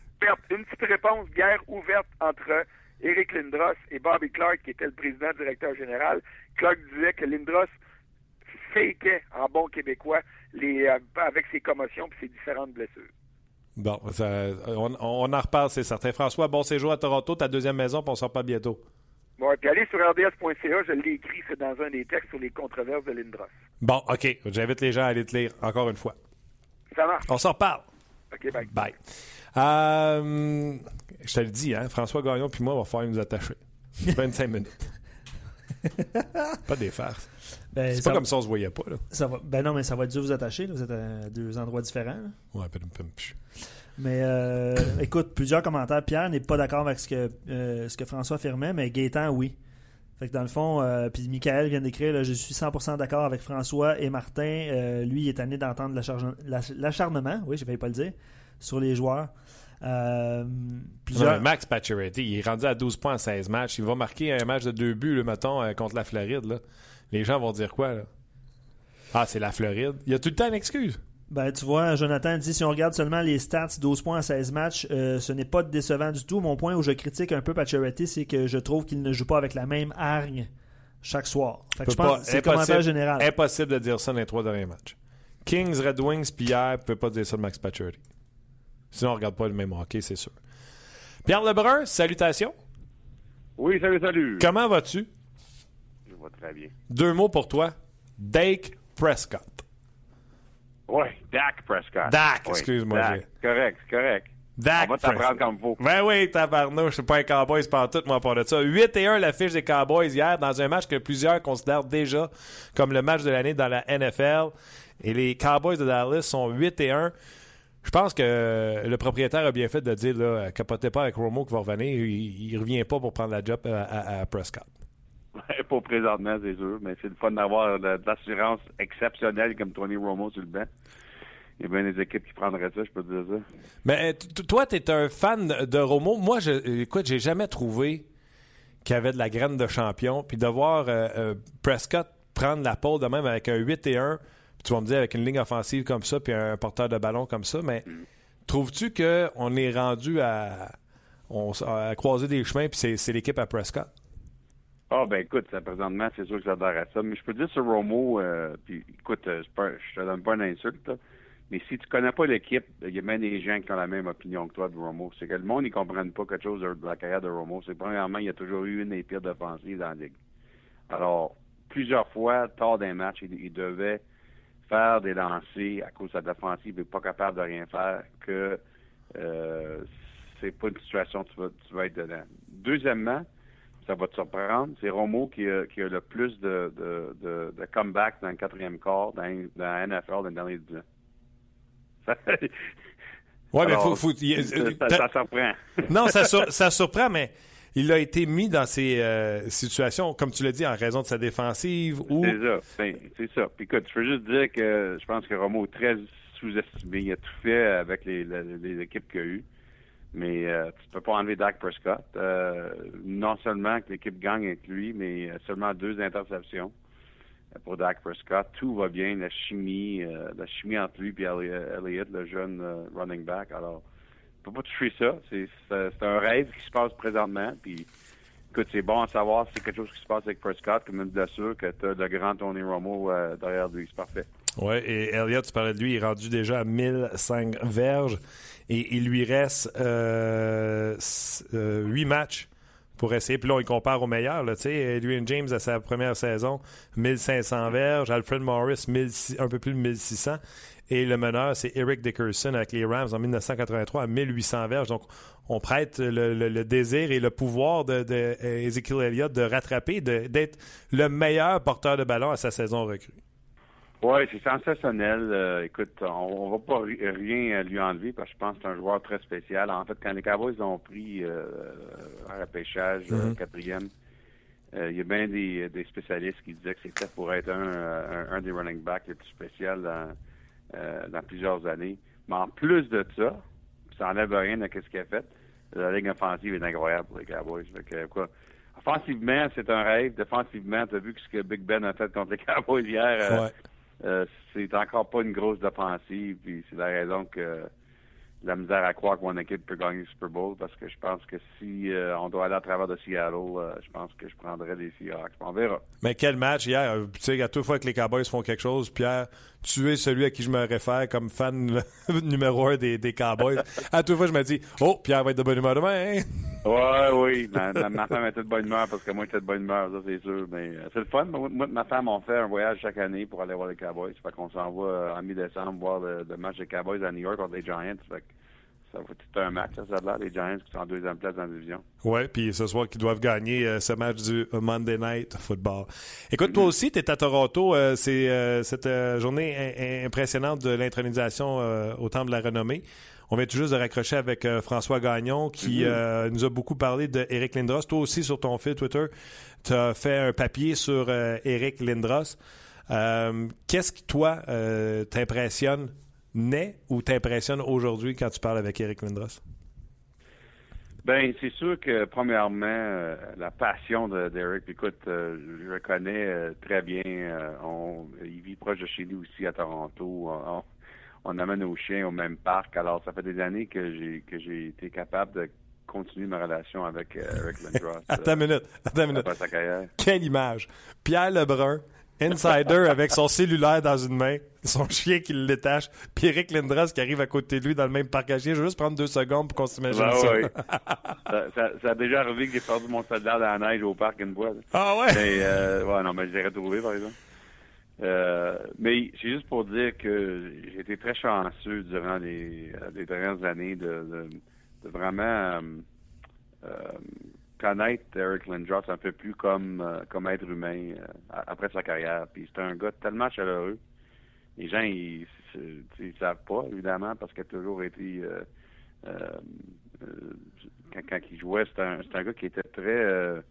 une petite réponse, guerre ouverte entre Eric Lindros et Bobby Clark, qui était le président directeur général. Clark disait que Lindros fakeait en bon québécois les, euh, avec ses commotions et ses différentes blessures. Bon, on, en reparle, c'est certain. François, bon séjour à Toronto, ta deuxième maison, puis on sort pas bientôt. Bon, puis allez sur rds.ca, je l'ai écrit, c'est dans un des textes sur les controverses de Lindros. Bon, OK. J'invite les gens à aller te lire encore une fois. Ça marche. On s'en reparle. OK, bye. Bye. Euh, je te le dis, hein, François Gagnon puis moi, on va falloir nous attacher. 25 minutes. Pas des farces. Ben, c'est pas comme ça on se voyait pas. Là. Ça va, ben non, mais ça va être dur vous attacher. Vous êtes à deux endroits différents. Ouais, Mais euh, écoute, plusieurs commentaires. Pierre n'est pas d'accord avec ce que, euh, ce que François affirmait, mais Gaétan, oui. Fait que dans le fond, euh, puis Michael vient d'écrire, je suis 100% d'accord avec François et Martin. lui, il est tanné d'entendre l'acharnement, oui, je vais pas le dire, sur les joueurs. plusieurs... Max Pacioretty, il est rendu à 12 points en 16 matchs. Il va marquer un match de deux buts, le mettons, contre la Floride. Là les gens vont dire quoi, là? Ah, c'est la Floride. Il y a tout le temps une excuse. Ben, tu vois, Jonathan dit si on regarde seulement les stats, 12 points à 16 matchs, euh, ce n'est pas décevant du tout. Mon point où je critique un peu Pacioretty, c'est que je trouve qu'il ne joue pas avec la même hargne chaque soir. Fait que je pense c'est commentaire général. Impossible de dire ça dans les trois derniers matchs. Kings, Red Wings, Pierre ne peut pas dire ça de Max Pacioretty. Sinon, on ne regarde pas le même hockey, c'est sûr. Pierre Lebrun, salutations. Oui, salut, salut. Comment vas-tu? très bien. Deux mots pour toi. Dak Prescott. Oui, Dak Prescott. Dak, excuse-moi. Correct, correct. Dak On va t'apprendre comme faut. Ben oui, tabarnouche, c'est pas un Cowboys par tout, moi, pour de ça. 8 et 1 la fiche des Cowboys hier dans un match que plusieurs considèrent déjà comme le match de l'année dans la NFL. Et les Cowboys de Dallas sont 8 et 1. Je pense que le propriétaire a bien fait de dire, là, capotez pas avec Romo qui va revenir. Il, ne revient pas pour prendre la job à Prescott. pas présentement, c'est sûr, mais c'est le fun d'avoir de, l'assurance exceptionnelle comme Tony Romo sur le banc. Il y a bien des équipes qui prendraient ça, je peux te dire ça. Mais toi, tu es un fan de Romo. Moi, je, écoute, j'ai jamais trouvé qu'il y avait de la graine de champion. Puis de voir euh, euh, Prescott prendre la pole de même avec un 8 et 1, tu vas me dire avec une ligne offensive comme ça, puis un porteur de ballon comme ça, mais trouves-tu qu'on est rendu à, à croiser des chemins, puis c'est l'équipe à Prescott? Ah, ben écoute, ça, présentement, c'est sûr que j'adore ça. Mais je peux dire sur Romo, euh, puis écoute, euh, je te donne pas une insulte, mais si tu connais pas l'équipe, il y a même des gens qui ont la même opinion que toi de Romo. C'est que le monde, ils comprennent pas quelque chose de, la carrière de Romo. C'est premièrement, il y a toujours eu une des pires défensives dans la ligue. Alors, plusieurs fois, tard d'un match, il, devait faire des lancers à cause de sa défensive n'est pas capable de rien faire, que euh, c'est pas une situation où tu vas, tu vas être dedans. Deuxièmement, ça va te surprendre. C'est Romo qui a, qui a le plus de, de, de, de comeback dans le quatrième quart dans, dans la NFL dans les derniers 10 ans. oui, mais faut, faut, ça, surprend. non, ça, ça surprend, mais il a été mis dans ces euh, situations, comme tu l'as dit, en raison de sa défensive. C'est ça. Ben, c'est ça. Écoute, je veux juste dire que je pense que Romo est très sous-estimé. Il a tout fait avec les, les, équipes qu'il a eues. Mais euh, tu peux pas enlever Dak Prescott. Euh, non seulement que l'équipe gagne avec lui, mais seulement deux interceptions pour Dak Prescott. Tout va bien, la chimie, la chimie entre lui et Elliott, le jeune running back. Alors, peux pas toucher ça. C'est, un rêve qui se passe présentement. Puis, écoute, c'est bon à savoir si c'est quelque chose qui se passe avec Prescott, comme une blessure, que tu as le grand Tony Romo derrière lui. C'est parfait. Oui, et Elliott, tu parlais de lui, il est rendu déjà à 1005 verges et il lui reste euh, 8 euh, matchs pour essayer. Puis là, on y compare au meilleur. Là, Adrian James, à sa première saison, 1500 verges. Alfred Morris, 1600, un peu plus de 1600. Et le meneur, c'est Eric Dickerson avec les Rams en 1983 à 1800 verges. Donc, on prête le, désir et le pouvoir de, de Ezekiel Elliott de rattraper, d'être le meilleur porteur de ballon à sa saison recrue. Oui, c'est sensationnel. Euh, écoute, on, ne va pas rien lui enlever parce que je pense que c'est un joueur très spécial. En fait, quand les Cowboys ont pris euh, un repêchage, mm-hmm. quatrième, euh, il y a bien des, spécialistes qui disaient que c'était pour être un, un, des running backs les plus spéciaux dans, dans plusieurs années. Mais en plus de ça, ça n'enlève rien à ce qu'il a fait. La ligne offensive est incroyable pour les Cowboys. quoi, offensivement, c'est un rêve. Défensivement, tu as vu ce que Big Ben a fait contre les Cowboys hier. Euh, c'est encore pas une grosse défensive, puis c'est la raison que la misère à croire que mon équipe peut gagner le Super Bowl parce que je pense que si euh, on doit aller à travers de Seattle, euh, je pense que je prendrais les Seahawks. On verra. Mais quel match hier? Tu sais, à toute fois que les Cowboys font quelque chose, Pierre, tu es celui à qui je me réfère comme fan numéro un des, des Cowboys. à toute fois, je me dis, oh, Pierre va être de bonne humeur demain. Hein? Ouais, oui. Ma, femme était de bonne humeur parce que moi, j'étais de bonne humeur, ça, c'est sûr. Mais euh, c'est le fun. Moi, ma femme, on fait un voyage chaque année pour aller voir les Cowboys. Fait qu'on s'en va euh, en mi-décembre voir le, match des Cowboys à New York contre les Giants. Fait ça va tout un match, ça, là, les Giants qui sont en deuxième place dans la division. Oui, puis ce soir, qu'ils doivent gagner euh, ce match du Monday Night Football. Écoute, toi mm-hmm. aussi, tu es à Toronto. c'est cette journée impressionnante de l'intronisation au Temple de la Renommée. On vient tout juste de raccrocher avec euh, François Gagnon qui mhm. euh, nous a beaucoup parlé d'Eric Lindros. Toi aussi, sur ton fil Twitter, tu as fait un papier sur Eric euh, Lindros. Qu'est-ce qui, toi, t'impressionne naît ou t'impressionne aujourd'hui quand tu parles avec Eric Lindros? Ben, c'est sûr que premièrement, la passion d'Eric, écoute, je le connais très bien. On, il vit proche de chez nous aussi à Toronto on amène nos chiens au même parc. Alors, ça fait des années que j'ai que j'ai été capable de continuer ma relation avec euh, Eric Lindros. attends une minute, attends une minute. Quelle image. Pierre Lebrun, insider avec son cellulaire dans une main, son chien qui le détache, puis Eric Lindros qui arrive à côté de lui dans le même parc à chiens. Je vais juste prendre deux secondes pour qu'on s'imagine ben ça. ça, ça. a déjà arrivé que j'ai perdu mon soldat dans la neige au parc une fois. Ah ouais? Mais, euh, ouais, non, mais je l'ai retrouvé, par exemple. Euh, mais c'est juste pour dire que j'ai été très chanceux durant les, euh, dernières années de, vraiment euh, connaître Eric Lindros un peu plus comme, comme être humain après sa carrière. Puis c'est un gars tellement chaleureux. Les gens, ils, ils, savent pas, évidemment, parce qu'il a toujours été... quand, quand, il jouait, c'est un, un, gars qui était très...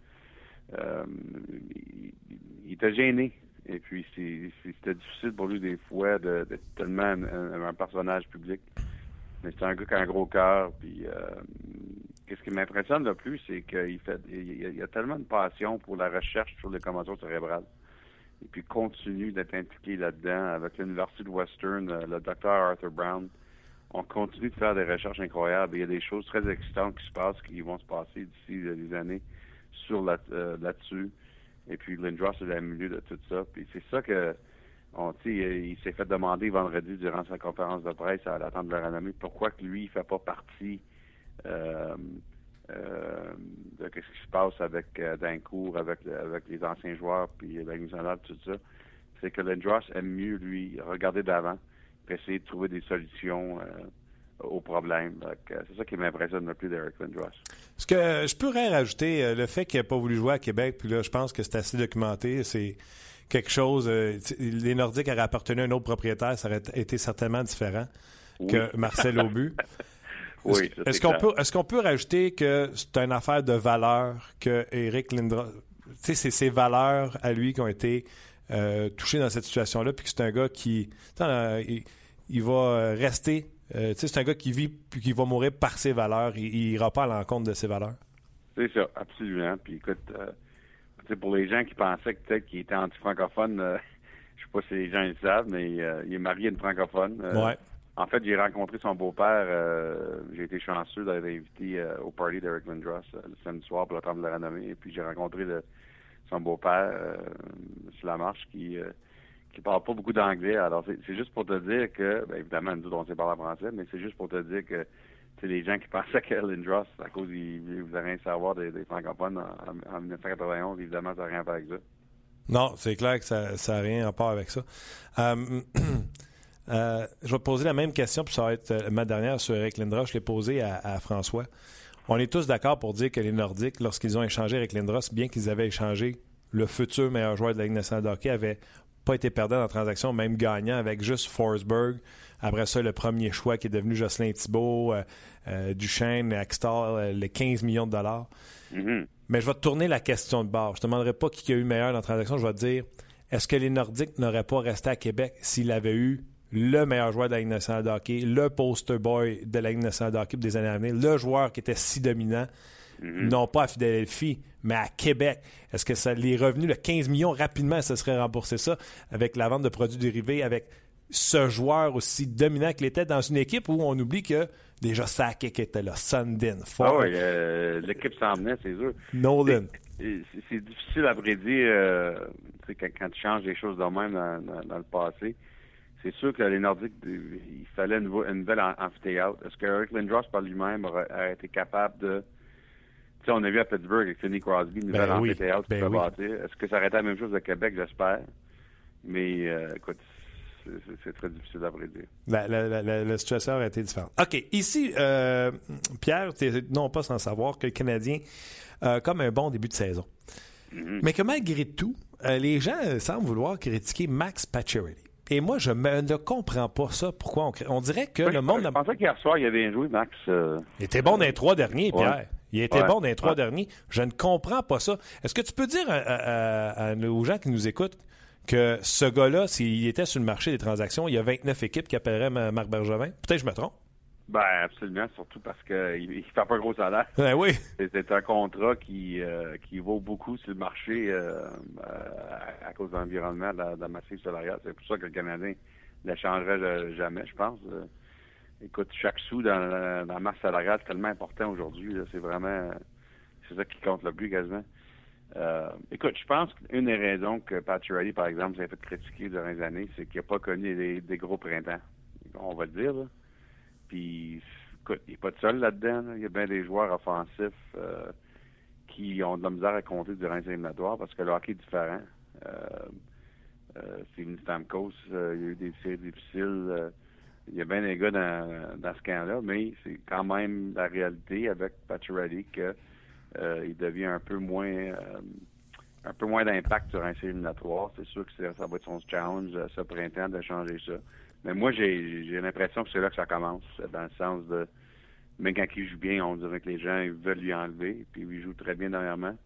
il, était gêné et puis, c'était difficile pour lui des fois d'être tellement un, personnage public. Mais c'est un gars qui a un gros cœur. Puis, qu'est-ce qui m'impressionne le plus, c'est qu'il fait, il, a tellement de passion pour la recherche sur les commotions cérébrales. Et puis, continue d'être impliqué là-dedans avec l'Université de Western, euh, le docteur Arthur Brown. On continue de faire des recherches incroyables. Il y a des choses très excitantes qui se passent, qui vont se passer d'ici des années sur euh, là-dessus. Et puis Lindros est au milieu de tout ça. Puis c'est ça que on, il s'est fait demander vendredi durant sa conférence de presse à l'attente de la renommée pourquoi que lui il fait pas partie de ce qui se passe avec euh, Dancourt, avec avec les anciens joueurs, puis la nationale, tout ça. C'est que Lindros aime mieux lui regarder d'avant, puis essayer de trouver des solutions au problème. C'est ça qui m'impressionne le plus d'Eric Lindros. Ce que je pourrais rajouter, euh, le fait qu'il n'ait pas voulu jouer à Québec, puis là, je pense que c'est assez documenté, c'est quelque chose. Euh, les Nordiques auraient appartenu à un autre propriétaire, ça aurait été certainement différent que Marcel Aubu. oui, est-ce qu'on peut, est-ce qu'on peut rajouter que c'est une affaire de valeur que Eric Lindros, tu sais, c'est ses valeurs à lui qui ont été euh, touchées dans cette situation-là, puis que c'est un gars qui, il va rester euh, c'est un gars qui vit puis qui va mourir par ses valeurs. Il n'ira pas à l'encontre de ses valeurs. C'est ça, absolument. Puis écoute, euh, pour les gens qui pensaient que peut-être qu'il était anti-francophone, euh, je sais pas si les gens le savent, mais il est marié à une francophone. ouais. En fait, j'ai rencontré son beau-père. j'ai été chanceux d'être invité au party d'Eric Lindros le samedi soir pour le temps de la renommée. Et puis j'ai rencontré son beau-père sur la marche qui qui parle pas beaucoup d'anglais. Alors, c'est juste pour te dire que, bien évidemment, nous, on sait parler français, mais c'est juste pour te dire que c'est les gens qui pensaient que Lindros, à cause il vous rien savoir des, francophones en, en, 1991, évidemment, ça n'a rien à voir avec ça. Non, c'est clair que ça n'a rien à voir avec ça. Euh, je vais te poser la même question, puis ça va être euh, ma dernière sur Eric Lindros. Je l'ai posée à, à, François. On est tous d'accord pour dire que les Nordiques, lorsqu'ils ont échangé avec Lindros, bien qu'ils avaient échangé le futur meilleur joueur de la Ligue nationale de hockey, n'avaient pas été perdant dans la transaction, même gagnant avec juste Forsberg. Après ça, le premier choix qui est devenu Jocelyn Thibault, euh, euh, Duchesne, Axtar, les 15 millions de dollars. Mm-hmm. Mais je vais te tourner la question de bord. Je te demanderai pas qui a eu le meilleur dans la transaction. Je vais te dire, est-ce que les Nordiques n'auraient pas resté à Québec s'il avait eu le meilleur joueur de la Ligue nationale de hockey, le poster boy de la Ligue nationale de hockey des années à venir, le joueur qui était si dominant, Mm-hmm. non pas à Philadelphie, mais à Québec. Est-ce que ça, les revenus, de 15 millions, rapidement, ça serait remboursé ça avec la vente de produits dérivés, avec ce joueur aussi dominant qu'il était dans une équipe où on oublie que déjà Sakic était là, Sundin, Ford. Ah oui, euh, l'équipe s'en venait, c'est sûr. Nolan. C'est difficile à prédire euh, quand, quand, tu changes des choses de même dans, dans, dans le passé. C'est sûr que les Nordiques, il fallait une, une nouvelle amphithéâtre. Est-ce que Eric Lindros par lui-même aurait, été capable de sais, on a vu à Pittsburgh avec Sidney Crosby, une nouvelle ben oui, amphithéâtre ben qui peut oui. bâtir. Est-ce que ça aurait été la même chose à Québec, j'espère? Mais euh, écoute, c'est très difficile à prédire. La, la, la, la, situation aurait été différente. OK. Ici, euh, Pierre, tu non pas sans savoir que le Canadien a comme un bon début de saison. Mm -hmm. Mais que malgré tout, euh, les gens semblent vouloir critiquer Max Pacioretty. Et moi, je me, ne comprends pas ça. Pourquoi on, on dirait que le monde... Je pensais qu'hier soir, il avait joué, Max. euh, Il était bon dans les trois derniers, Pierre. Il était Ouais. bon dans les trois Ouais. derniers. Je ne comprends pas ça. Est-ce que tu peux dire à, à- à- aux gens qui nous écoutent que ce gars-là, s'il était sur le marché des transactions, il y a 29 équipes qui appelleraient Ma- Marc Bergevin? Peut-être que je me trompe. Ben, absolument, surtout parce qu'il ne fait pas gros salaire. Ben oui. C'est- un contrat qui, euh, qui vaut beaucoup sur le marché euh, euh, à, à cause de l'environnement, de, la- la massif salariale. C'est pour ça que le Canadien ne l'échangerait euh, jamais, je pense. Écoute, chaque sou dans la, dans la masse salariale, c'est tellement important aujourd'hui. C'est vraiment... C'est ça qui compte le plus, quasiment. Euh, écoute, je pense qu'une des raisons que Pat Riley, par exemple, s'est fait critiquer durant les années, c'est qu'il n'a pas connu des, des gros printemps. On va le dire, là. Puis, écoute, il n'est pas tout seul là-dedans. là. Il y a bien des joueurs offensifs euh, qui ont de la misère à compter durant les éliminatoires parce que le hockey est différent. Euh, euh, Steven Stamkos, il y a eu des séries difficiles. il y a bien des gars dans, dans ce camp-là, mais c'est quand même la réalité avec Pacioretty que il devient un peu moins un peu moins d'impact sur un série éliminatoire. C'est sûr que c'est- ça va être son challenge ce printemps de changer ça. Mais moi, j'ai l'impression que c'est là que ça commence, dans le sens de mais quand il joue bien, on dirait que les gens ils veulent lui enlever, puis il joue très bien dernièrement.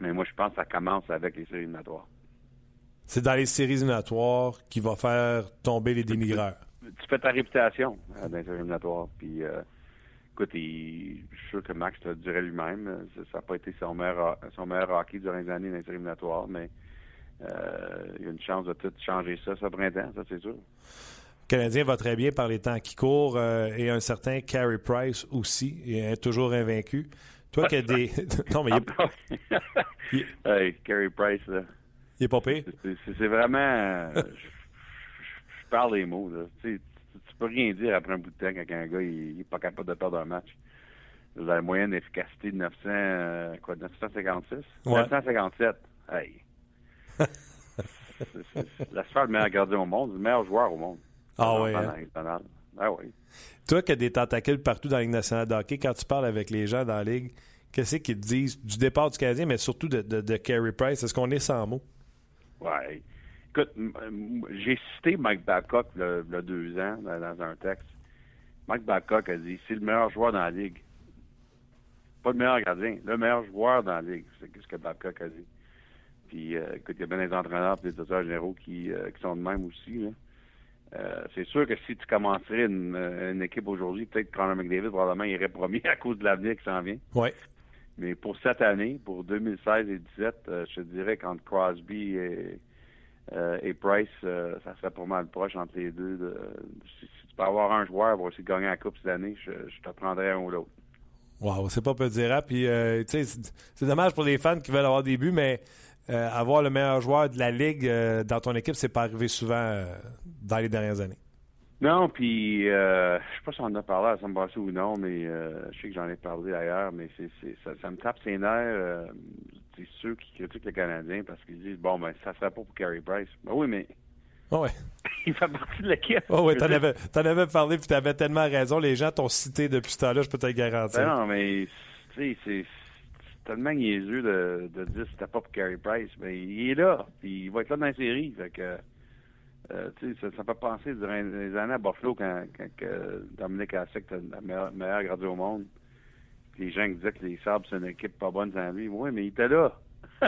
Mais moi, je pense que ça commence avec les séries éliminatoires. C'est dans les séries éliminatoires qui va faire tomber les dénigreurs. tu fais ta réputation euh, dans les séries éliminatoires. Puis, euh, écoute, il- je suis sûr que Max le dirait lui-même. euh, Ça n'a pas été son meilleur, son meilleur hockey durant les années dans les éliminatoires, mais il y a une chance de tout changer ça ce printemps, ça c'est sûr. Le Canadien va très bien par les temps qui courent euh, et un certain Carey Price aussi, est toujours invaincu. Toi qui as des. non, mais il est, il- hey, Carey Price, là, il est pas pire. c'est- vraiment... euh, je, parle les mots. Là. Tu, sais, tu, tu peux rien dire après un bout de temps quand un gars il, il est pas capable de perdre un match. La moyenne d'efficacité de 900, euh, quoi, 956? Ouais. 957. Hey. C'est- c'est- c'est la sphère le meilleur gardien au monde, le meilleur joueur au monde. Ah hein? Ah oui. Toi qui as des tentacules partout dans la Ligue nationale de hockey, quand tu parles avec les gens dans la Ligue, qu'est-ce qu'ils te disent du départ du Canadien, mais surtout de, de, de Carey Price? Est-ce qu'on est sans mots? Ouais. Écoute, j'ai cité Mike Babcock le, le deux ans dans, dans un texte. Mike Babcock a dit c'est le meilleur joueur dans la ligue. Pas le meilleur gardien, le meilleur joueur dans la ligue. C'est ce que Babcock a dit? Puis, euh, écoute, il y a bien des entraîneurs et des auteurs généraux qui, euh, qui sont de même aussi. là. Euh, c'est sûr que si tu commencerais une, une équipe aujourd'hui, peut-être que Conor McDavid, probablement, irait premier à cause de l'avenir qui s'en vient. Oui. Mais pour cette année, pour 2016 et 2017, euh, je te dirais qu'entre Crosby et, euh, et Price, ça serait pour mal proche entre les deux. de- si, si tu peux avoir un joueur pour aussi gagner la Coupe cette année, je, je te prendrais un ou l'autre. Wow, c'est pas peu dire. Puis, euh, sais, c'est c'est dommage pour les fans qui veulent avoir des buts, mais euh, avoir le meilleur joueur de la Ligue euh, dans ton équipe, c'est pas arrivé souvent euh, dans les dernières années. Non, puis je sais pas si on en a parlé à Sambassou ou non, mais je sais que j'en ai parlé ailleurs, mais c'est, ça, ça me tape ses nerfs. C'est ceux qui critiquent le Canadien parce qu'ils disent bon ben ça serait pas pour Carey Price. Ben oui, mais Oh ouais. il fait partie de l'équipe. Oh ouais, Je t'en avais, t'en avais parlé puis t'avais tellement raison. Les gens t'ont cité depuis ce temps-là, je peux te le garantir. Ben non, mais tu sais, tellement niaiseux de, de dire c'était pas pour Carey Price. Mais il est là, puis il va être là dans la série. Fait que, euh, ça, ça fait penser durant les années à Buffalo quand, quand que Dominique était la meilleure, meilleure gardien au monde. Les gens qui disaient que les Sabres, c'est une équipe pas bonne sans lui. Oui, mais il était là.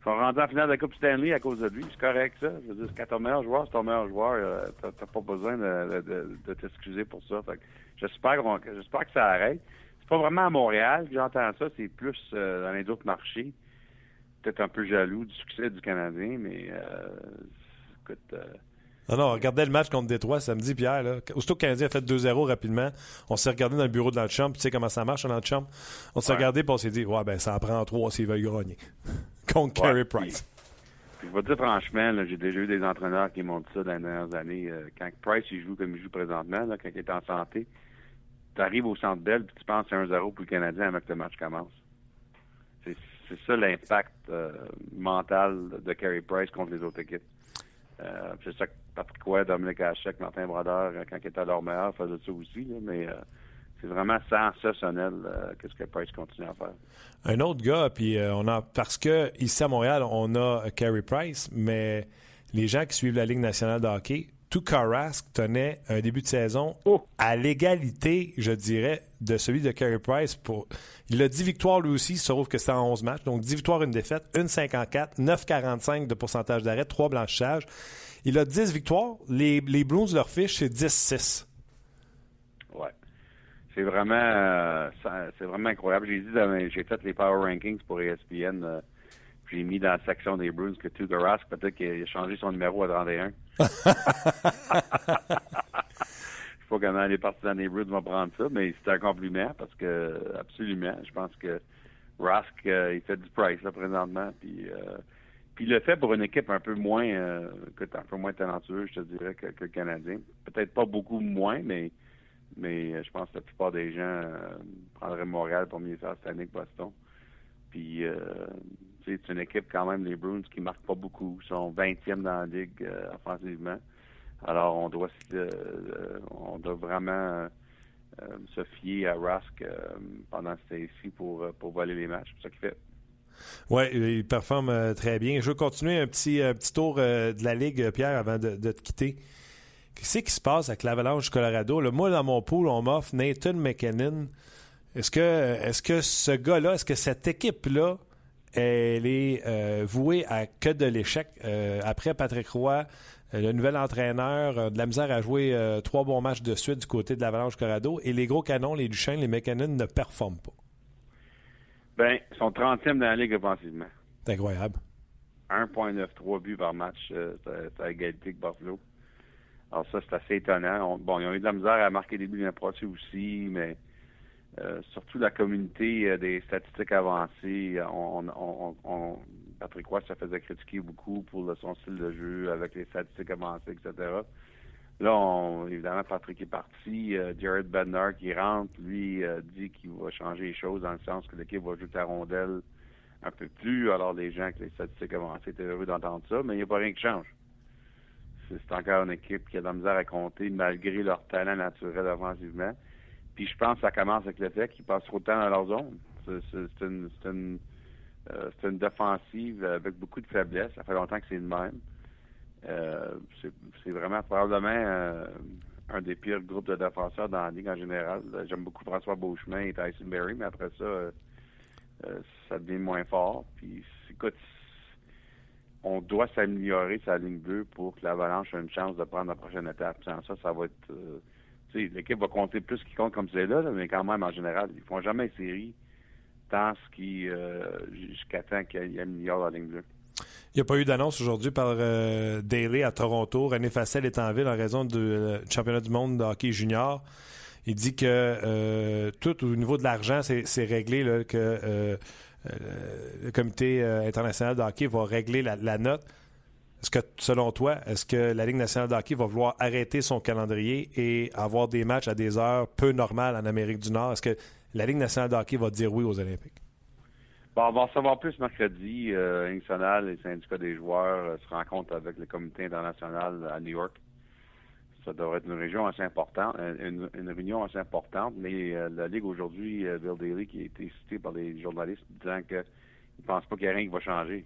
Ils sont rendus en finale de la Coupe Stanley à cause de lui. C'est correct, ça. Je veux dire, quand ton meilleur joueur, c'est ton meilleur joueur. euh, t'as, pas besoin de, t'excuser pour ça. J'espère, j'espère que ça arrête. Pas vraiment à Montréal que j'entends ça. C'est plus euh, dans les autres marchés. Peut-être un peu jaloux du succès du Canadien, mais euh, écoute... euh, Non, non, on regardait le match contre Détroit samedi, Pierre. Là. Aussitôt que le Canadien a fait 2-0 rapidement, on s'est regardé dans le bureau de notre chambre. Tu sais comment ça marche dans notre chambre? On s'est Ouais. regardé et on s'est dit, ouais, ben ça en prend trois s'ils veulent gagner. Contre Ouais, Carey Price. Puis je vais te dire franchement, là, j'ai déjà eu des entraîneurs qui m'ont dit ça dans les dernières années. Quand Price il joue comme il joue présentement, là, quand il est en santé, tu arrives au centre belle puis tu penses c'est 1-0 pour le Canadien avant que le match commence. C'est ça l'impact euh, mental de Carey Price contre les autres équipes. Euh, c'est ça que Patrick Dominique Hachek, Martin Brodeur, euh, quand ils étaient à leur meilleur, faisaient ça aussi. mais c'est vraiment sensationnel qu'est-ce que Price continue à faire. Un autre gars, puis on a parce que ici à Montréal, on a Carey Price, mais les gens qui suivent la Ligue nationale de hockey, tout Rask tenait un début de saison Oh! à l'égalité, je dirais, de celui de Carey Price. Pour... Il a 10 victoires lui aussi, sauf que c'est en 11 matchs. Donc 10 victoires, une défaite, 1,54, 9,45 de pourcentage d'arrêt, 3 blanchissages. Il a 10 victoires. Les, les Blues, leur fiche, c'est 10-6. Ouais. C'est vraiment, euh, c'est vraiment incroyable. Dit, j'ai fait les power rankings pour ESPN. euh, j'ai mis dans la section des Bruins que Tuukka Rask peut-être qu'il a changé son numéro à 31. Je sais pas comment les partisans des Bruins vont prendre ça, mais c'est un compliment parce que absolument, je pense que Rask euh, il fait du price là présentement, puis euh, puis il le fait pour une équipe un peu moins, euh, écoute, un peu moins talentueuse, je te dirais, que, que le Canadien. Peut-être pas beaucoup moins, mais mais euh, je pense que la plupart des gens prendraient Montréal pour mieux faire cette année que Boston. Puis, euh, c'est une équipe quand même, les Bruins, qui marquent pas beaucoup. Ils sont 20e dans la ligue euh, offensivement. Alors, on doit, euh, on doit vraiment se fier à Rask pendant ce temps-ci pour, pour voler les matchs. C'est ça qu'il fait. Oui, il performe très bien. Je veux continuer un petit, un petit tour de la Ligue, Pierre, avant de, te quitter. Qu'est-ce qui se passe avec l'Avalanche Colorado? Là, moi, dans mon pool, on m'offre Nathan McKinnon. Est-ce que, est-ce que ce gars-là, est-ce que cette équipe-là, elle est euh, vouée à que de l'échec? Euh, après Patrick Roy, euh, le nouvel entraîneur, de la misère à jouer euh, trois bons matchs de suite du côté de l'Avalanche du Colorado, et les gros canons, les Duchesne, les McKinnon ne performent pas. Ben, ils sont 30e dans la ligue offensivement. C'est incroyable. 1,93 buts par match, c'est à égalité que Buffalo. Alors ça, c'est assez étonnant. On- bon, ils ont eu de la misère à marquer des buts l'an passé aussi, mais euh, surtout la communauté euh, des statistiques avancées. On, on, Patrick Roy se faisait critiquer beaucoup pour son style de jeu avec les statistiques avancées, etc. Là, évidemment, Patrick est parti. Euh, Jared Bednar qui rentre, lui, euh, dit qu'il va changer les choses dans le sens que l'équipe va jouer la rondelle un peu plus. Alors, les gens avec les statistiques avancées étaient heureux d'entendre ça, mais il n'y a pas rien qui change. C'est encore une équipe qui a de la misère à compter malgré leur talent naturel offensivement. Puis je pense que ça commence avec le fait qu'ils passent trop de temps dans leur zone. C'est une, une, euh, une défensive avec beaucoup de faiblesses. Ça fait longtemps que c'est le même. Euh, c'est vraiment probablement euh, un des pires groupes de défenseurs dans la ligue en général. J'aime beaucoup François Beauchemin et Tyson Berry, mais après ça, ça devient moins fort. Puis, écoute, on doit s'améliorer sa ligne bleue pour que l'Avalanche ait une chance de prendre la prochaine étape. Sans ça, ça va être... l'équipe va compter plus qu'il compte comme c'est là, là, mais quand même, en général, ils font jamais une série tant ce euh, jusqu'à temps qu'il améliore la ligne bleue. Il n'y a pas eu d'annonce aujourd'hui par euh, Daly à Toronto. René Fassel est en ville en raison du euh, championnat du monde de hockey junior. Il dit que euh, tout au niveau de l'argent, c'est réglé, que euh, le comité international de hockey va régler la note. Est-ce que, selon toi, est-ce que la Ligue nationale de hockey va vouloir arrêter son calendrier et avoir des matchs à des heures peu normales en Amérique du Nord? Est-ce que la Ligue nationale de hockey va dire oui aux Olympiques? Bon, on va en savoir plus mercredi. Euh, national, les syndicats des joueurs euh, se rencontrent avec le comité international à New York. Ça devrait être une région assez importante, une, réunion assez importante, mais euh, la Ligue aujourd'hui, euh, Bill Daly, qui a été cité par les journalistes disant qu'il ne pense pas qu'il y a rien qui va changer.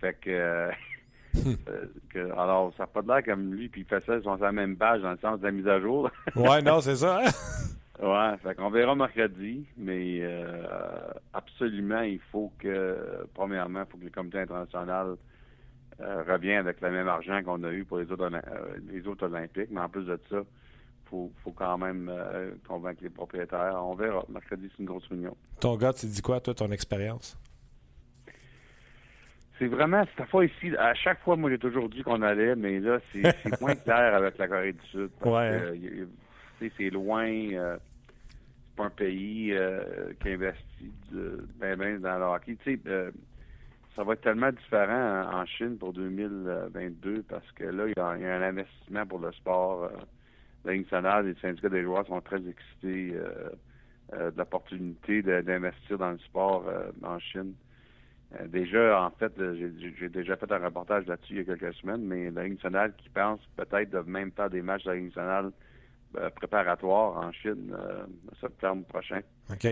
Fait que Euh, que, alors, ça n'a pas de l'air comme lui, puis il fait ça, ils sont sur la même page dans le sens de la mise à jour. ouais, non, c'est ça. Hein? ouais, fait qu'on verra mercredi, mais euh, absolument, il faut que, premièrement, il faut que le comité international euh, revienne avec le même argent qu'on a eu pour les autres, les autres Olympiques, mais en plus de ça, il faut, faut, quand même convaincre les propriétaires. On verra. Mercredi, c'est une grosse réunion. Ton gars, tu dis quoi, toi, ton expérience? C'est vraiment, cette fois ici, à chaque fois, moi, j'ai toujours dit qu'on allait, mais là, c'est moins clair avec la Corée du Sud. Parce ouais. c'est loin, euh, c'est pas un pays euh, qui investit ben, ben dans le hockey. Tu sais, euh, ça va être tellement différent en, Chine pour 2022 parce que là, il y, a, un investissement pour le sport. Euh, la Ligue nationale et les syndicats des joueurs sont très excités de l'opportunité d'investir dans le sport en Chine. Euh, déjà, en fait, euh, j'ai déjà fait un reportage là-dessus il y a quelques semaines, mais la Ligue nationale qui pense peut-être de même faire des matchs de la Ligue nationale euh, préparatoires en Chine en septembre prochain. OK.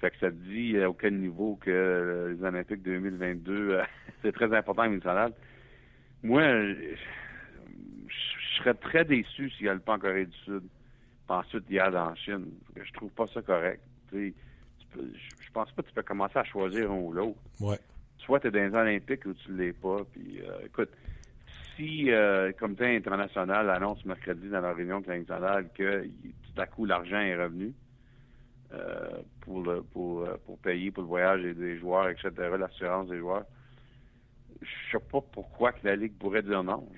Fait que ça dit à aucun niveau que les Olympiques 2022, c'est très important la Ligue nationale. Moi, je, serais très déçu s'il y a le pas en Corée du Sud, puis ensuite il y a en Chine. Je trouve pas ça correct je pense pas que tu peux commencer à choisir un ou l'autre. Ouais. Soit tu es dans les Olympiques ou tu ne l'es pas. Puis, euh, écoute, si euh, le comité international annonce mercredi dans la réunion internationale que tout à coup l'argent est revenu euh, pour, le, pour, pour payer pour le voyage des joueurs, etc., l'assurance des joueurs, je sais pas pourquoi que la Ligue pourrait dire non.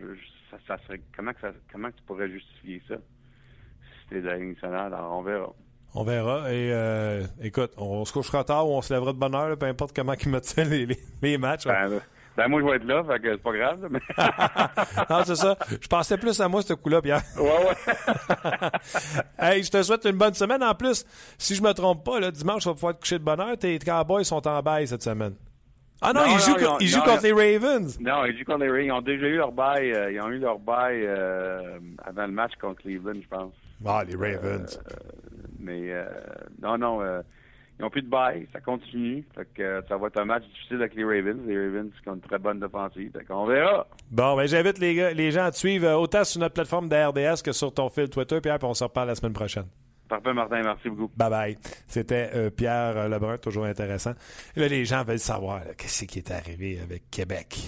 ça, serait, comment, que ça, comment tu pourrais justifier ça? Si c'était la Ligue nationale? Alors, on verra. On verra. Et euh, écoute, on se couchera tard ou on se lèvera de bonne heure, peu importe comment ils mettent les, les, les matchs. Ben, ben, moi, je vais être là, fait que c'est pas grave. Mais... non, c'est ça. Je pensais plus à moi, ce coup-là, Pierre. Ouais, ouais. hey, je te souhaite une bonne semaine. En plus, si je me trompe pas, là, dimanche, je vais pouvoir te coucher de bonne heure. Tes Cowboys sont en bail cette semaine. Ah non, ils, jouent, ils jouent, contre les Ravens. Non, ils jouent contre les Ravens. Ils ont déjà eu leur bail. Euh, ils ont eu leur bail euh, avant le match contre Cleveland, je pense. Ah, les Ravens. Euh, mais euh, non, non, euh, ils n'ont plus de bail, ça continue. Fait que, euh, ça va être un match difficile avec les Ravens. Les Ravens qui ont une très bonne défensive. Fait qu'on verra. Bon, ben j'invite les, les gens à te suivre autant sur notre plateforme d'RDS que sur ton fil Twitter, Pierre, puis on se reparle la semaine prochaine. Parfait, Martin. Merci beaucoup. Bye bye. C'était Pierre Lebrun, toujours intéressant. Et là, les gens veulent savoir qu'est-ce qui est arrivé avec Québec?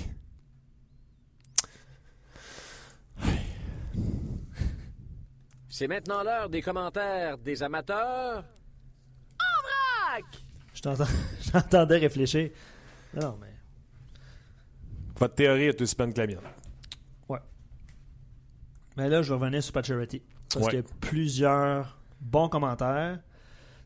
C'est maintenant l'heure des commentaires des amateurs. En vrac! Je t'entendais réfléchir. Non, mais. Votre théorie est aussi bonne que la mienne. Ouais. Mais là, je vais revenir sur Patcherity. Parce qu'il y a plusieurs bons commentaires.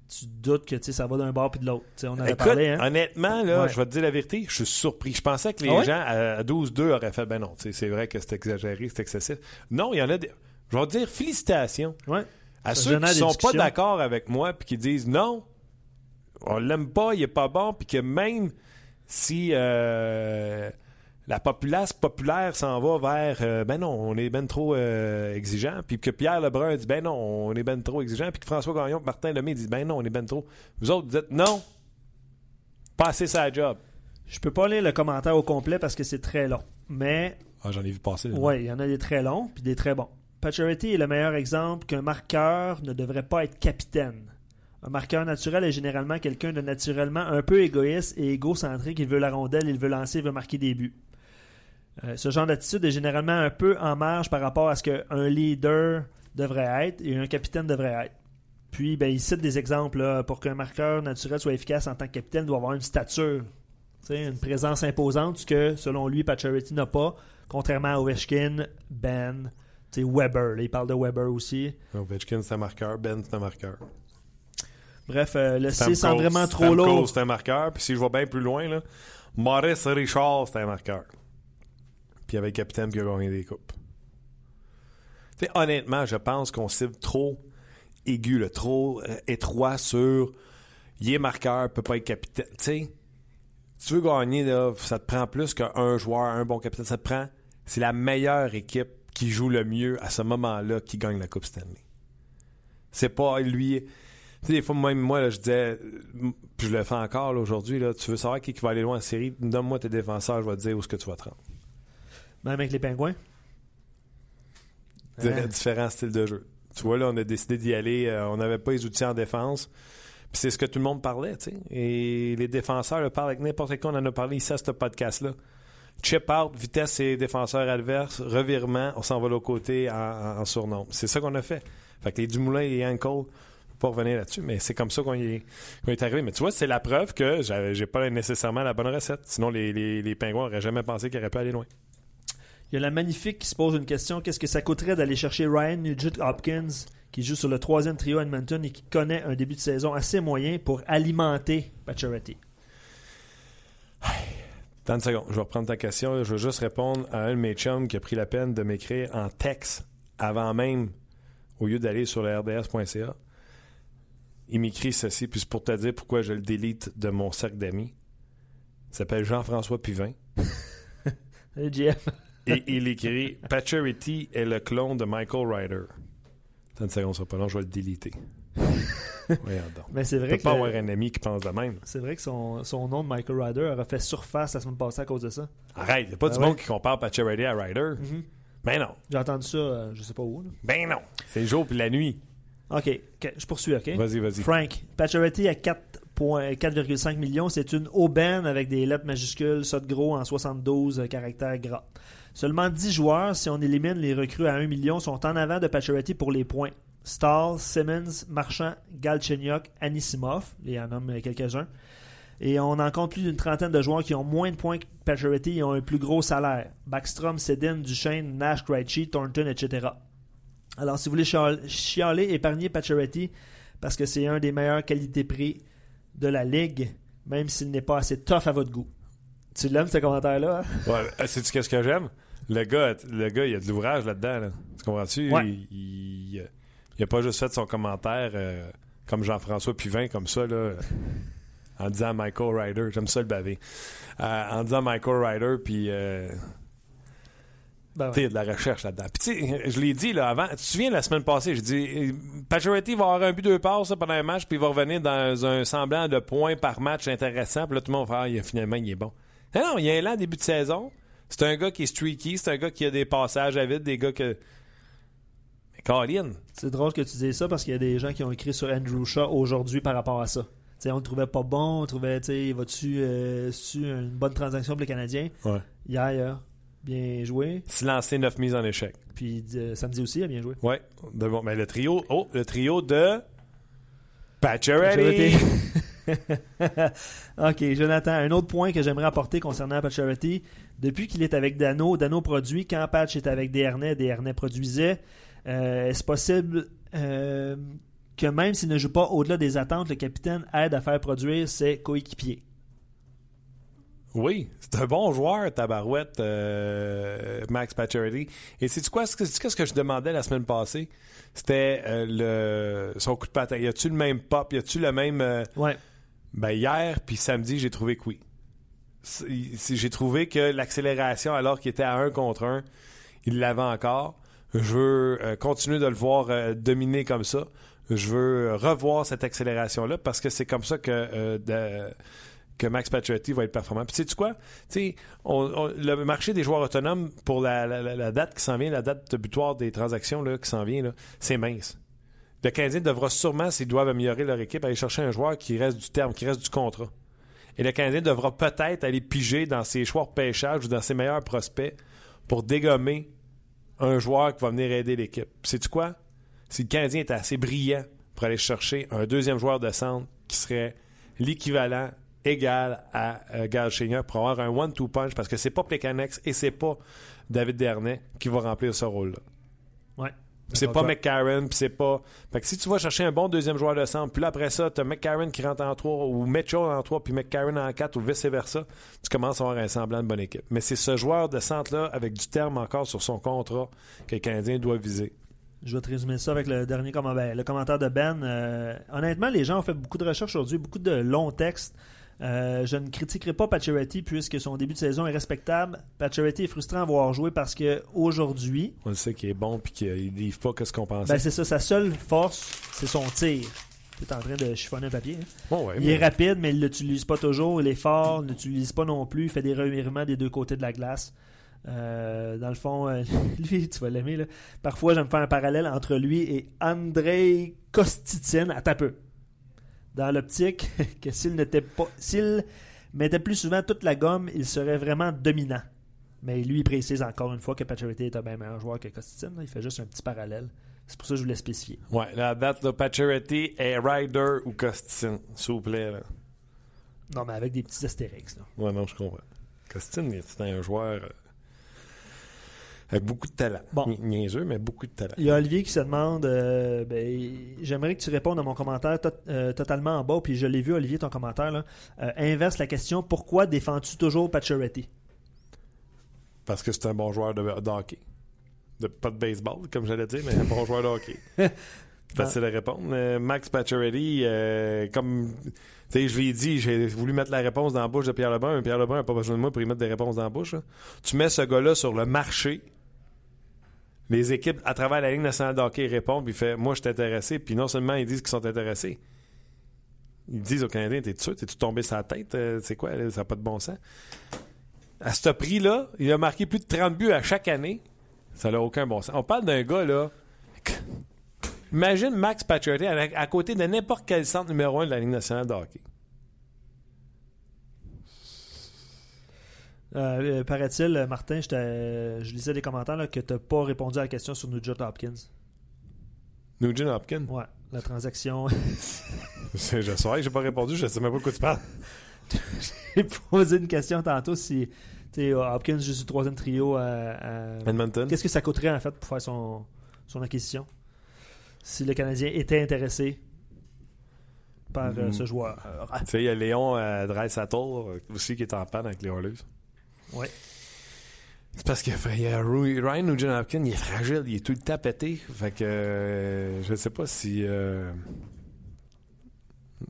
Tu doutes que ça va d'un bord puis de l'autre. On avait parlé. Hein? Honnêtement, là, je vais te dire la vérité, je suis surpris. Je pensais que les ah gens à 12-2 auraient fait ben non, c'est vrai que c'est exagéré, c'est excessif. Non, il y en a des. Je vais dire félicitations à ceux qui ne sont pas d'accord avec moi puis qui disent non, on l'aime pas, il est pas bon, puis que même si euh, la populace populaire s'en va vers euh, ben non, on est ben trop euh, exigeant, puis que Pierre Lebrun dit ben non, on est ben trop exigeant, puis que François Gagnon, Martin Lemay disent ben non, on est ben trop. Vous autres dites non, passez sa job. Je peux pas lire le commentaire au complet parce que c'est très long, mais ah, j'en ai vu passer. Oui, il y en a des très longs puis des très bons. Pacioretty est le meilleur exemple qu'un marqueur ne devrait pas être capitaine. Un marqueur naturel est généralement quelqu'un de naturellement un peu égoïste et égocentrique. Il veut la rondelle, il veut lancer, il veut marquer des buts. Euh, ce genre d'attitude est généralement un peu en marge par rapport à ce qu'un leader devrait être et un capitaine devrait être. Puis, ben, il cite des exemples. pour qu'un marqueur naturel soit efficace en tant que capitaine, il doit avoir une stature, une présence imposante, ce que, selon lui, Pacioretty n'a pas, contrairement à Ovechkin, Ben, c'est Weber. il parle de Weber aussi. Ovechkin, c'est un marqueur. Ben, c'est un marqueur. Bref, euh, le C sent vraiment trop lourd. c'est un marqueur. Puis si je vais bien plus loin, là, Maurice Richard, c'est un marqueur. puis avec le capitaine qui a gagné des coupes. Tu sais, honnêtement, je pense qu'on cible trop aigu, trop euh, étroit sur il est marqueur, peut pas être capitaine. Tu sais, tu veux gagner, là, ça te prend plus qu'un joueur, un bon capitaine. Ça te prend. C'est la meilleure équipe qui joue le mieux à ce moment-là qui gagne la Coupe Stanley. C'est pas lui. Tu sais, des fois, même moi, là, je disais, puis je le fais encore aujourd'hui, là, tu veux savoir qui, qui va aller loin en série, donne-moi tes défenseurs, je vais te dire où est-ce que tu vas te rendre. Même avec les pingouins? Ouais. Différents styles de jeu. Tu vois, là, on a décidé d'y aller, euh, on n'avait pas les outils en défense. Puis c'est ce que tout le monde parlait, tu sais. Et les défenseurs le parlent avec n'importe qui, on en a parlé ici à ce podcast-là. Chip out, vitesse et défenseurs adverses, revirement, on s'en va de l'autre côté en, surnombre. C'est ça qu'on a fait. Fait que les Dumoulin et faut pas revenir là-dessus, mais c'est comme ça qu'on y est, arrivé. Mais tu vois, c'est la preuve que j'ai pas nécessairement la bonne recette. Sinon, les, les, les pingouins auraient jamais pensé qu'ils auraient pu aller loin. Il y a la magnifique qui se pose une question. Qu'est-ce que ça coûterait d'aller chercher Ryan Nugent Hopkins, qui joue sur le troisième trio Edmonton et qui connaît un début de saison assez moyen pour alimenter Pacioretty? Dans une seconde, je vais reprendre ta question. Je veux juste répondre à un de mes chums qui a pris la peine de m'écrire en texte avant même, au lieu d'aller sur le rds.ca. Il m'écrit ceci, puis c'est pour te dire pourquoi je le délite de mon cercle d'amis. Il s'appelle Jean-François Pivin. Hey, Jeff. Et il écrit Pacioretty est le clone de Michael Ryder. Dans une seconde, ça pas long, je vais le déliter. Mais c'est vrai que, pas avoir un ami qui pense de même. c'est vrai que son, son nom de Michael Ryder aurait fait surface la semaine passée à cause de ça. Arrête, y a pas Ah du ouais? monde qui compare Pacioretty à Ryder. Ben non. J'ai entendu ça, euh, je sais pas où. là. Ben non. C'est le jour puis la nuit. OK, je poursuis, OK? Vas-y, vas-y. Frank, Pacioretty à 4 points- 4,5 millions, c'est une aubaine avec des lettres majuscules, ça de gros en 72 euh, caractères gras. Seulement 10 joueurs, si on élimine les recrues à 1 million, sont en avant de Pacioretty pour les points. Stahl, Simmons, Marchand, Galchenyuk, Anisimov, il y en nomme quelques-uns. Et on en compte plus d'une trentaine de joueurs qui ont moins de points que Pacioretty et ont un plus gros salaire. Backstrom, Sedin, Duchesne, Nash, Krejci, Thornton, etc. Alors, si vous voulez chial- chialer, épargnez Pacioretty parce que c'est un des meilleurs qualité-prix de la ligue, même s'il n'est pas assez tough à votre goût. Tu l'aimes ce commentaire-là? hein? Ouais, euh, sais-tu qu'est-ce que j'aime? Le gars, le gars, il y a de l'ouvrage là-dedans. Là. Tu comprends-tu? Ouais. Il, il, il a pas juste fait son commentaire euh, comme Jean-François Puvin, comme ça, là, en disant Michael Ryder. J'aime ça le baver. Euh, en disant Michael Ryder, puis euh, Ben ouais. de la recherche là-dedans. Puis tu sais, je l'ai dit là avant. Tu te souviens la semaine passée, j'ai dit euh, Pacioretty va avoir un but deux passes là, pendant un match, puis il va revenir dans un semblant de points par match intéressant. Puis là, tout le monde va faire, ah, finalement, il est bon. Non, non, il y a un an début de saison. C'est un gars qui est streaky, c'est un gars qui a des passages à vide, des gars que. Colin, C'est drôle que tu dises ça parce qu'il y a des gens qui ont écrit sur Andrew Shaw aujourd'hui par rapport à ça. Tu sais, on le trouvait pas bon, on trouvait, tu sais, va-tu euh, une bonne transaction pour les Canadiens? Ouais. Hier, hier, bien joué. se lancer neuf mises en échec. Puis euh, samedi aussi, il a bien joué. Bon, mais le trio, oh, le trio de. Pacioretty. ok, Jonathan, un autre point que j'aimerais apporter concernant Pacioretty. Depuis qu'il est avec Dano, Dano produit. Quand Patch est avec Desharnais, Desharnais produisait. Euh, Est-ce possible euh, que même s'il ne joue pas au-delà des attentes, le capitaine aide à faire produire ses coéquipiers? Oui, c'est un bon joueur, Tabarouette, euh, Max Pacioretty. Et c'est quoi ce que, ce que je demandais la semaine passée? C'était euh, le son coup de patin. Y a-tu le même pop? Y a-tu le même. euh, Ouais. Ben hier, puis samedi, j'ai trouvé que oui. J'ai trouvé que l'accélération, alors qu'il était à un contre un, il l'avait encore. Je veux euh, continuer de le voir euh, dominer comme ça. Je veux euh, revoir cette accélération-là parce que c'est comme ça que, que Max Pacioretty va être performant. Puis sais-tu quoi? Tu sais, on- on- le marché des joueurs autonomes pour la, date qui s'en vient, la date butoir des transactions là, qui s'en vient, c'est mince. Le Canadien devra sûrement, s'ils doivent améliorer leur équipe, aller chercher un joueur qui reste du terme, qui reste du contrat. Et le Canadien devra peut-être aller piger dans ses choix de pêchage ou dans ses meilleurs prospects pour dégommer un joueur qui va venir aider l'équipe. Sais-tu quoi? Si le Canadien est assez brillant pour aller chercher un deuxième joueur de centre qui serait l'équivalent égal à euh, Galchenyuk pour avoir un one-two punch parce que c'est pas Plekanex et c'est pas David Dernay qui va remplir ce rôle-là. C'est pas McCarron, puis c'est pas. Fait que si tu vas chercher un bon deuxième joueur de centre, puis là après ça, t'as McCarron qui rentre en 3 ou Mitchell en 3 puis McCarron en 4 ou vice-versa, tu commences à avoir un semblant de bonne équipe. Mais c'est ce joueur de centre-là, avec du terme encore sur son contrat, que le Canadien doit viser. Je vais te résumer ça avec le dernier comment- ben, le commentaire de Ben. Euh, honnêtement, les gens ont fait beaucoup de recherches aujourd'hui, beaucoup de longs textes. Euh, je ne critiquerai pas Pacioretty puisque son début de saison est respectable. Pacioretty est frustrant à voir jouer parce que aujourd'hui, On le sait qu'il est bon puis qu'il livre pas que ce qu'on pensait. ben, c'est ça, sa seule force, c'est son tir. Tu es en train de chiffonner un papier. hein. Ouais, Il mais- est rapide, mais il ne l'utilise pas toujours. Il est fort, il ne l'utilise pas non plus. Il fait des revirements des deux côtés de la glace. Euh, dans le fond, euh, lui, tu vas l'aimer. Parfois, j'aime faire un parallèle entre lui et Andrei Kostitsin à peu. Dans l'optique que s'il n'était pas. S'il mettait plus souvent toute la gomme, il serait vraiment dominant. Mais lui, il précise encore une fois que Pacioretty est un bien meilleur joueur que là. Il fait juste un petit parallèle. C'est pour ça que je voulais spécifier. Ouais, la date de Pacioretty est Ryder ou Costin, s'il vous plaît. Là. Non, mais avec des petits astérix. là. Ouais, non, je comprends. Costin, c'est un joueur euh, avec beaucoup de talent. Bon. Ni- Niaiseux, mais beaucoup de talent. Il y a Olivier qui se demande euh, ben, J'aimerais que tu répondes à mon commentaire to- euh, totalement en bas, puis je l'ai vu, Olivier, ton commentaire. Là. Euh, inverse la question pourquoi défends-tu toujours Pacioretty? Parce que c'est un bon joueur de, de hockey. De, pas de baseball, comme j'allais dire, mais un bon joueur de hockey. Facile à répondre. Euh, Max Pacioretty, euh, comme tu sais, je l'ai dit, j'ai voulu mettre la réponse dans la bouche de Pierre Lebrun, mais Pierre Lebrun n'a pas besoin de moi pour y mettre des réponses dans la bouche. Tu mets ce gars-là sur le marché, les équipes à travers la Ligue nationale de hockey répondent, puis fait Moi, je suis intéressé, puis non seulement ils disent qu'ils sont intéressés, ils disent aux Canadiens T'es sûr, t'es-tu tombé la tête? Euh, C'est quoi? Ça n'a pas de bon sens. À ce prix-là, il a marqué plus de 30 buts à chaque année. Ça n'a aucun bon sens. On parle d'un gars, là. Imagine Max Pacioretty à, à côté de n'importe quel centre numéro 1 de la Ligue nationale de hockey. Euh, euh, Paraît-il, euh, Martin, je, je lisais des commentaires là, que tu n'as pas répondu à la question sur Nugent Hopkins. Nugent Hopkins? Ouais, la transaction. C'est- Je sais, j'ai pas répondu, je sais même pas de quoi tu parles. J'ai posé une question tantôt si tu sais, Hopkins sur le troisième trio à- à, Edmonton. Qu'est-ce que ça coûterait en fait pour faire son, son acquisition? Si le Canadien était intéressé par euh, Mm. ce joueur Euh, Tu sais, il y a Léon euh, euh, aussi qui est en panne avec les Oilers. Ouais. C'est parce que Ryan Nugent Hopkins, il est fragile, il est tout le temps pété. Fait que euh, je sais pas si. euh,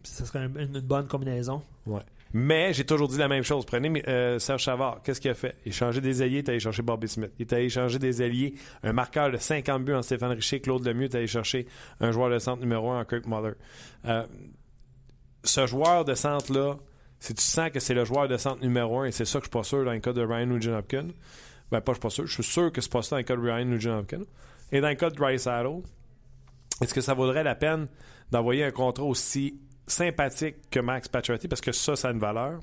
Ça serait un- une, bonne combinaison. Ouais. Mais j'ai toujours dit la même chose. Prenez euh, Serge Savard. Qu'est-ce qu'il a fait? Il a changé des alliés, il est allé chercher Bobby Smith. Il est allé chercher des alliés, un marqueur de 50 buts en Stéphane Richer, Claude Lemieux, il est allé chercher un joueur de centre numéro 1 en Kirk Muller. Euh, ce joueur de centre-là, si tu sens que c'est le joueur de centre numéro 1, et c'est ça que je suis pas sûr dans le cas de Ryan Nugent Hopkins, ben pas je suis pas sûr, je suis sûr que c'est pas ça dans le cas de Ryan Nugent Hopkins. Et dans le cas de Saddle, est-ce que ça vaudrait la peine d'envoyer un contrat aussi sympathique que Max Pacioretty? Parce que ça, ça a une valeur.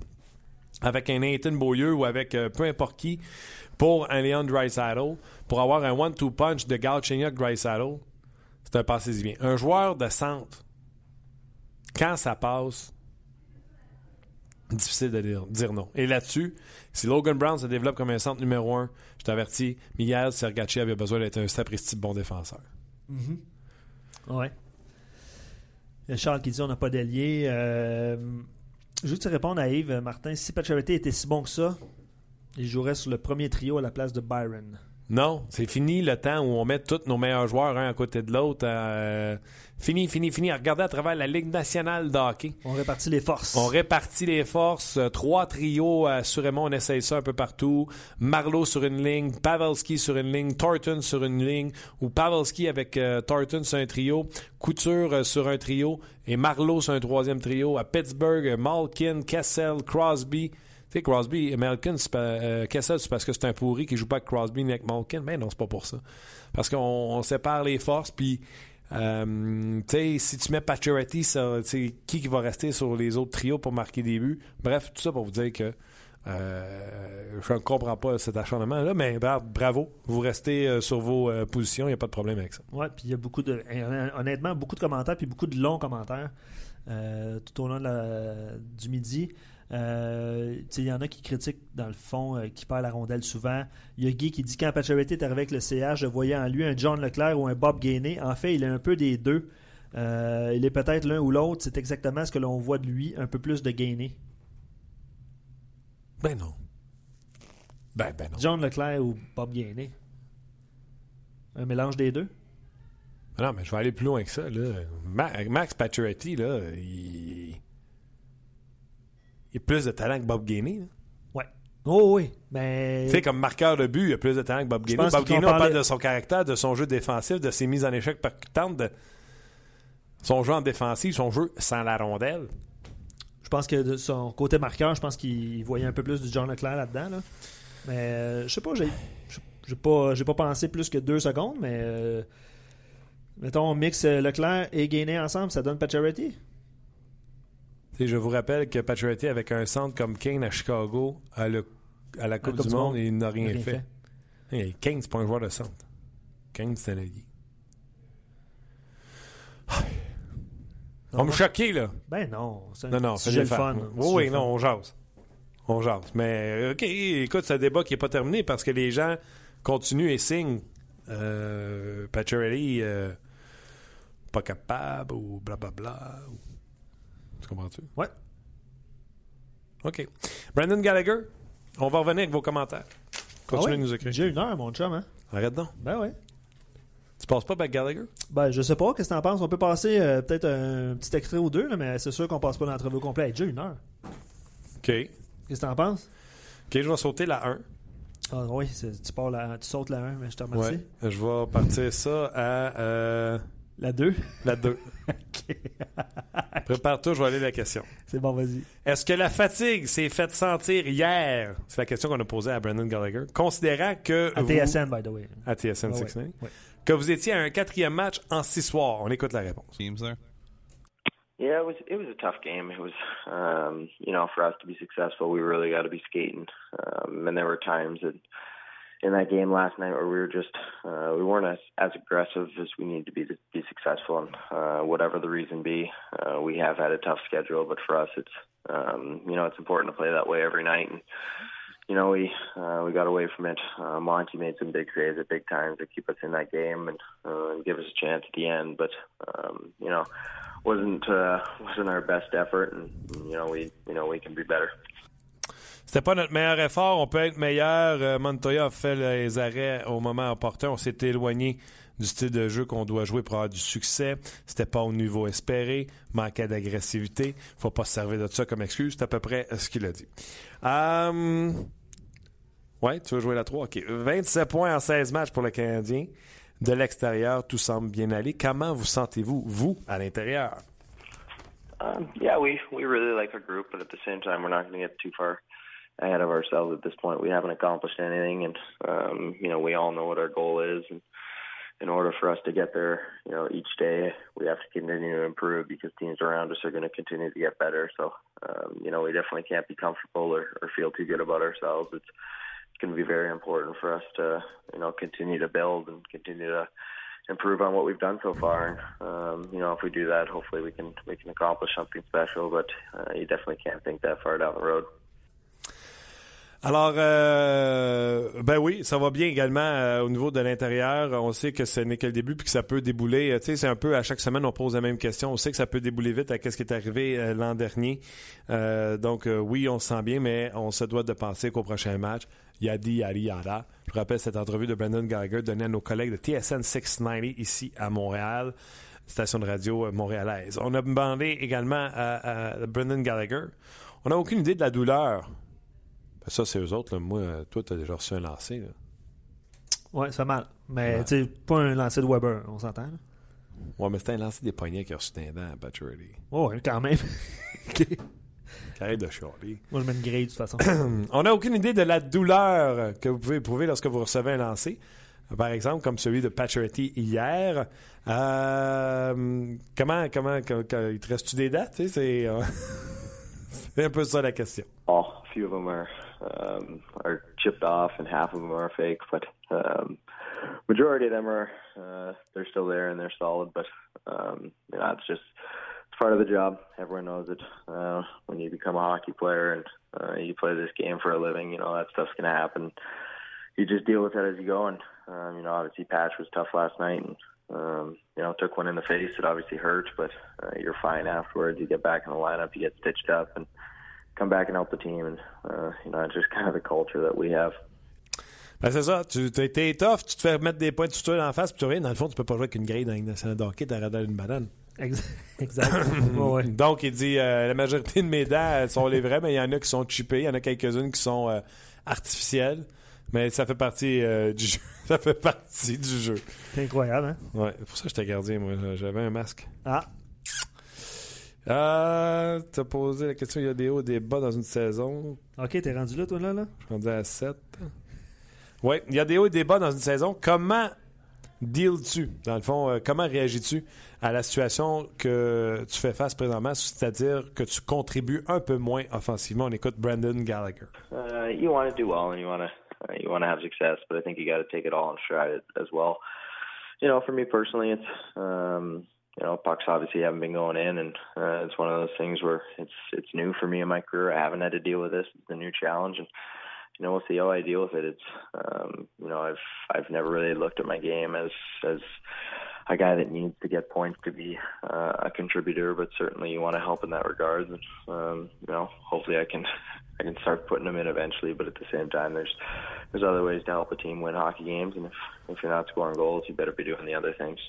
Avec un Nathan Beaulieu ou avec euh, peu importe qui pour un Leon Dreisaitl pour avoir un one-two punch de Galchenyuk Dreisaitl c'est un passé bien. Un joueur de centre quand ça passe difficile de dire, non et là-dessus si Logan Brown se développe comme un centre numéro un je t'avertis Miguel Sergachev avait besoin d'être un sapristi bon défenseur Ouais. Il y a Charles qui dit on n'a pas d'allié. Euh, je veux que tu répondes à Yves, Martin. Si Pacioretty était si bon que ça, il jouerait sur le premier trio à la place de Byron. Non, c'est fini le temps où on met tous nos meilleurs joueurs un à côté de l'autre. euh, fini, fini, fini. Regardez à travers la Ligue nationale de hockey. On répartit les forces. On répartit les forces. euh, trois trios, assurément, on essaye ça un peu partout. Marlowe sur une ligne, Pavelski sur une ligne, Thornton sur une ligne, ou Pavelski avec euh, Thornton sur un trio, Couture euh, sur un trio, et Marlowe sur un troisième trio. À Pittsburgh, euh, Malkin, Kessel, Crosby. Sais, Crosby et Malkin, c'est euh, parce que c'est un pourri qui joue pas avec Crosby ni avec Malkin. Mais non, c'est pas pour ça. Parce qu'on on sépare les forces, puis euh, si tu mets Pacioretty, qui qui va rester sur les autres trios pour marquer des buts? Bref, tout ça pour vous dire que euh, je ne comprends pas cet acharnement-là, mais bra- bravo, vous restez euh, sur vos positions, il n'y a pas de problème avec ça. Ouais, puis il y a beaucoup de. Honnêtement, beaucoup de commentaires, puis beaucoup de longs commentaires tout au long du midi. Euh, Il y en a qui critiquent, dans le fond, euh, qui perd la rondelle souvent. Il y a Guy qui dit quand Pacioretty est arrivé avec le CH, je voyais en lui un John Leclerc ou un Bob Gainey. En fait, il est un peu des deux. Euh, il est peut-être l'un ou l'autre. C'est exactement ce que l'on voit de lui, un peu plus de Gainey. Ben non. Ben, ben non. John Leclerc ou Bob Gainey. Un mélange des deux? Ben Non, mais je vais aller plus loin que ça. Là. Max Pacioretty, là, il... il a plus de talent que Bob Gainey. Ouais. Oh oui. Ben, Tu sais, comme marqueur de but, il a plus de talent que Bob Gainey. Bob Gainey, on parle de son caractère, de son jeu défensif, de ses mises en échec percutantes, de son jeu en défensive, son jeu sans la rondelle. je pense que de son côté marqueur, je pense qu'il voyait un peu plus du John Leclerc là-dedans. là. Mais euh, je sais pas, j'ai j'ai pas, j'ai pas pensé plus que deux secondes, mais euh, mettons, on mixe Leclerc et Gainey ensemble, ça donne Pacioretty? Je vous rappelle que Pacioretty, avec un centre comme Kane à Chicago, à, le- à la Coupe Coupe du du Monde, Monde, il n'a rien, rien fait. Hey, Kane, c'est pas un joueur de centre. Kane, c'est un allié. On me choquer, là. Ben non, c'est un Non, le fun. un Oui, non, fun. on jase. On jase. Mais, OK, écoute, c'est un débat qui n'est pas terminé parce que les gens continuent et signent euh, Pacioretty euh, pas capable ou blablabla. ou- Tu comprends-tu? Ouais. OK. Brandon Gallagher, on va revenir avec vos commentaires. Continuez Ah de nous écrire. J'ai une heure, mon chum, hein? Arrête donc. Ben ouais. Tu passes pas avec Gallagher? Ben, je sais pas, qu'est-ce que t'en penses? On peut passer euh, peut-être un petit extrait ou deux, là, mais c'est sûr qu'on passe pas l'entrevue au complet. Déjà une heure. OK. Qu'est-ce que t'en penses? OK, je vais sauter la 1. Ah oui, tu, pars la, tu sautes la 1, mais je te remercie. Ouais. Je vais partir ça à euh, La 2. la 2. Prépare-toi, je vais aller à la question. C'est bon, vas-y. Est-ce que la fatigue s'est faite sentir hier? C'est la question qu'on a posée à Brandon Gallagher. Considérant que. À vous- TSN, by the way. À TSN 69. ouais, ouais. Que vous étiez à un quatrième match en six soirs. On écoute la réponse. teams there? Yeah, it was it was a tough game. It was, um, you know, for us to be successful, we really got to be skating. Um, and there were times that in that game last night where we were just uh, we weren't as as aggressive as we need to be to be successful. And uh, whatever the reason be, uh, we have had a tough schedule. But for us, it's um, you know it's important to play that way every night. And you know we uh, we got away from it. Uh, Monty made some big saves at big times to keep us in that game and, uh, and give us a chance at the end. But um, you know wasn't uh, wasn't our best effort, and you know we you know we can be better. C'était pas notre meilleur effort. On peut être meilleur. Euh, Montoya a fait les arrêts au moment opportun. On s'est éloigné du style de jeu qu'on doit jouer pour avoir du succès. C'était pas au niveau espéré. Manquait d'agressivité. Faut pas se servir de ça comme excuse. C'est à peu près ce qu'il a dit. Euh... Ouais, tu veux jouer la 3? OK. 27 points en 16 matchs pour le Canadien. De l'extérieur, tout semble bien aller. Comment vous sentez-vous, vous, à l'intérieur? Um, yeah, we we really like our group, but at the same time, we're not going to get too far ahead of ourselves at this point. We haven't accomplished anything, and um, you know we all know what our goal is. And in order for us to get there, you know, each day we have to continue to improve because teams around us are going to continue to get better. So, um, you know, we definitely can't be comfortable or, or feel too good about ourselves. It's going to be very important for us to, you know, continue to build and continue to improve on what we've done so far. And, um, you know, if we do that, hopefully we can we can accomplish something special. But uh, you definitely can't think that far down the road. Alors, euh, ben oui, ça va bien également euh, au niveau de l'intérieur. On sait que ce n'est que le début puis que ça peut débouler. Euh, Tu sais, c'est un peu à chaque semaine on pose la même question. On sait que ça peut débouler vite à ce qui est arrivé l'an dernier. Donc oui, on se sent bien, mais on se doit de penser qu'au prochain match, yadi yadi yada. Je rappelle cette entrevue de Brandon Gallagher donnée à nos collègues de TSN 690 ici à Montréal, station de radio montréalaise. On a demandé également à, Brandon Gallagher. On n'a aucune idée de la douleur. Ben, ça, c'est eux autres. là. Moi, euh, toi, tu as déjà reçu un lancer. là. Ouais, ça mal. Mais Ouais. tu sais, pas un lancer de Weber, on s'entend. là? Ouais, mais c'était un lancer des poignets qui a reçu un dent à Paturity. Oh, ouais, quand même. Ok. Qui arrête de chialer. Moi, je mets une grille de toute façon. On n'a aucune idée de la douleur que vous pouvez éprouver lorsque vous recevez un lancer. Par exemple, comme celui de Paturity hier. Euh, comment, comment, il te reste-tu des dates? C'est euh, c'est un peu ça la question. Oh, few of them are um, are chipped off, and half of them are fake. But um, majority of them are uh, they're still there and they're solid. But um, you know, it's just it's part of the job. Everyone knows it. Uh, when you become a hockey player and uh, you play this game for a living, you know that stuff's gonna happen. You just deal with it as you go. And um, you know, obviously, Patch was tough last night, and um, you know, took one in the face. It obviously hurt, but uh, you're fine afterwards. You get back in the lineup, you get stitched up, and come back and help the team. And uh, you know, it's just kind of the culture that we have. Ben c'est ça. Tu t'es tough, tu te fais mettre des points de suture en face, puis tu rien. Dans le fond, tu peux pas jouer avec une grille dans une nationale d'hockey, t'as radar une banane. Exact. ouais, ouais. Donc, il dit euh, la majorité de mes dents sont les vraies, mais il y en a qui sont chippées. Il y en a quelques-unes qui sont euh, artificielles. Mais ça fait partie euh, du jeu. ça fait partie du jeu. C'est incroyable, hein? Ouais, pour ça que j'étais gardien, moi. J'avais un masque. Ah, Euh, T'as posé la question, il y a des hauts et des bas dans une saison. ok, t'es rendu là, toi, là? là? Je suis rendu à 7. Oui, il y a des hauts et des bas dans une saison. Comment deals-tu? Dans le fond, euh, comment réagis-tu à la situation que tu fais face présentement, c'est-à-dire que tu contribues un peu moins offensivement? On écoute Brandon Gallagher. uh, you want to do well and you want to uh, you want to have success, but I think you got to take it all in stride as well. You know, for me personally, it's um, you know pucks obviously haven't been going in, and uh, it's one of those things where it's it's new for me in my career. I haven't had to deal with this. It's a new challenge, and you know we'll see how I deal with it. It's um, you know I've I've never really looked at my game as as a guy that needs to get points to be uh, a contributor, but certainly you want to help in that regard. And, um, you know, hopefully I can I can start putting them in eventually. But at the same time, there's there's other ways to help a team win hockey games, and if if you're not scoring goals, you better be doing the other things.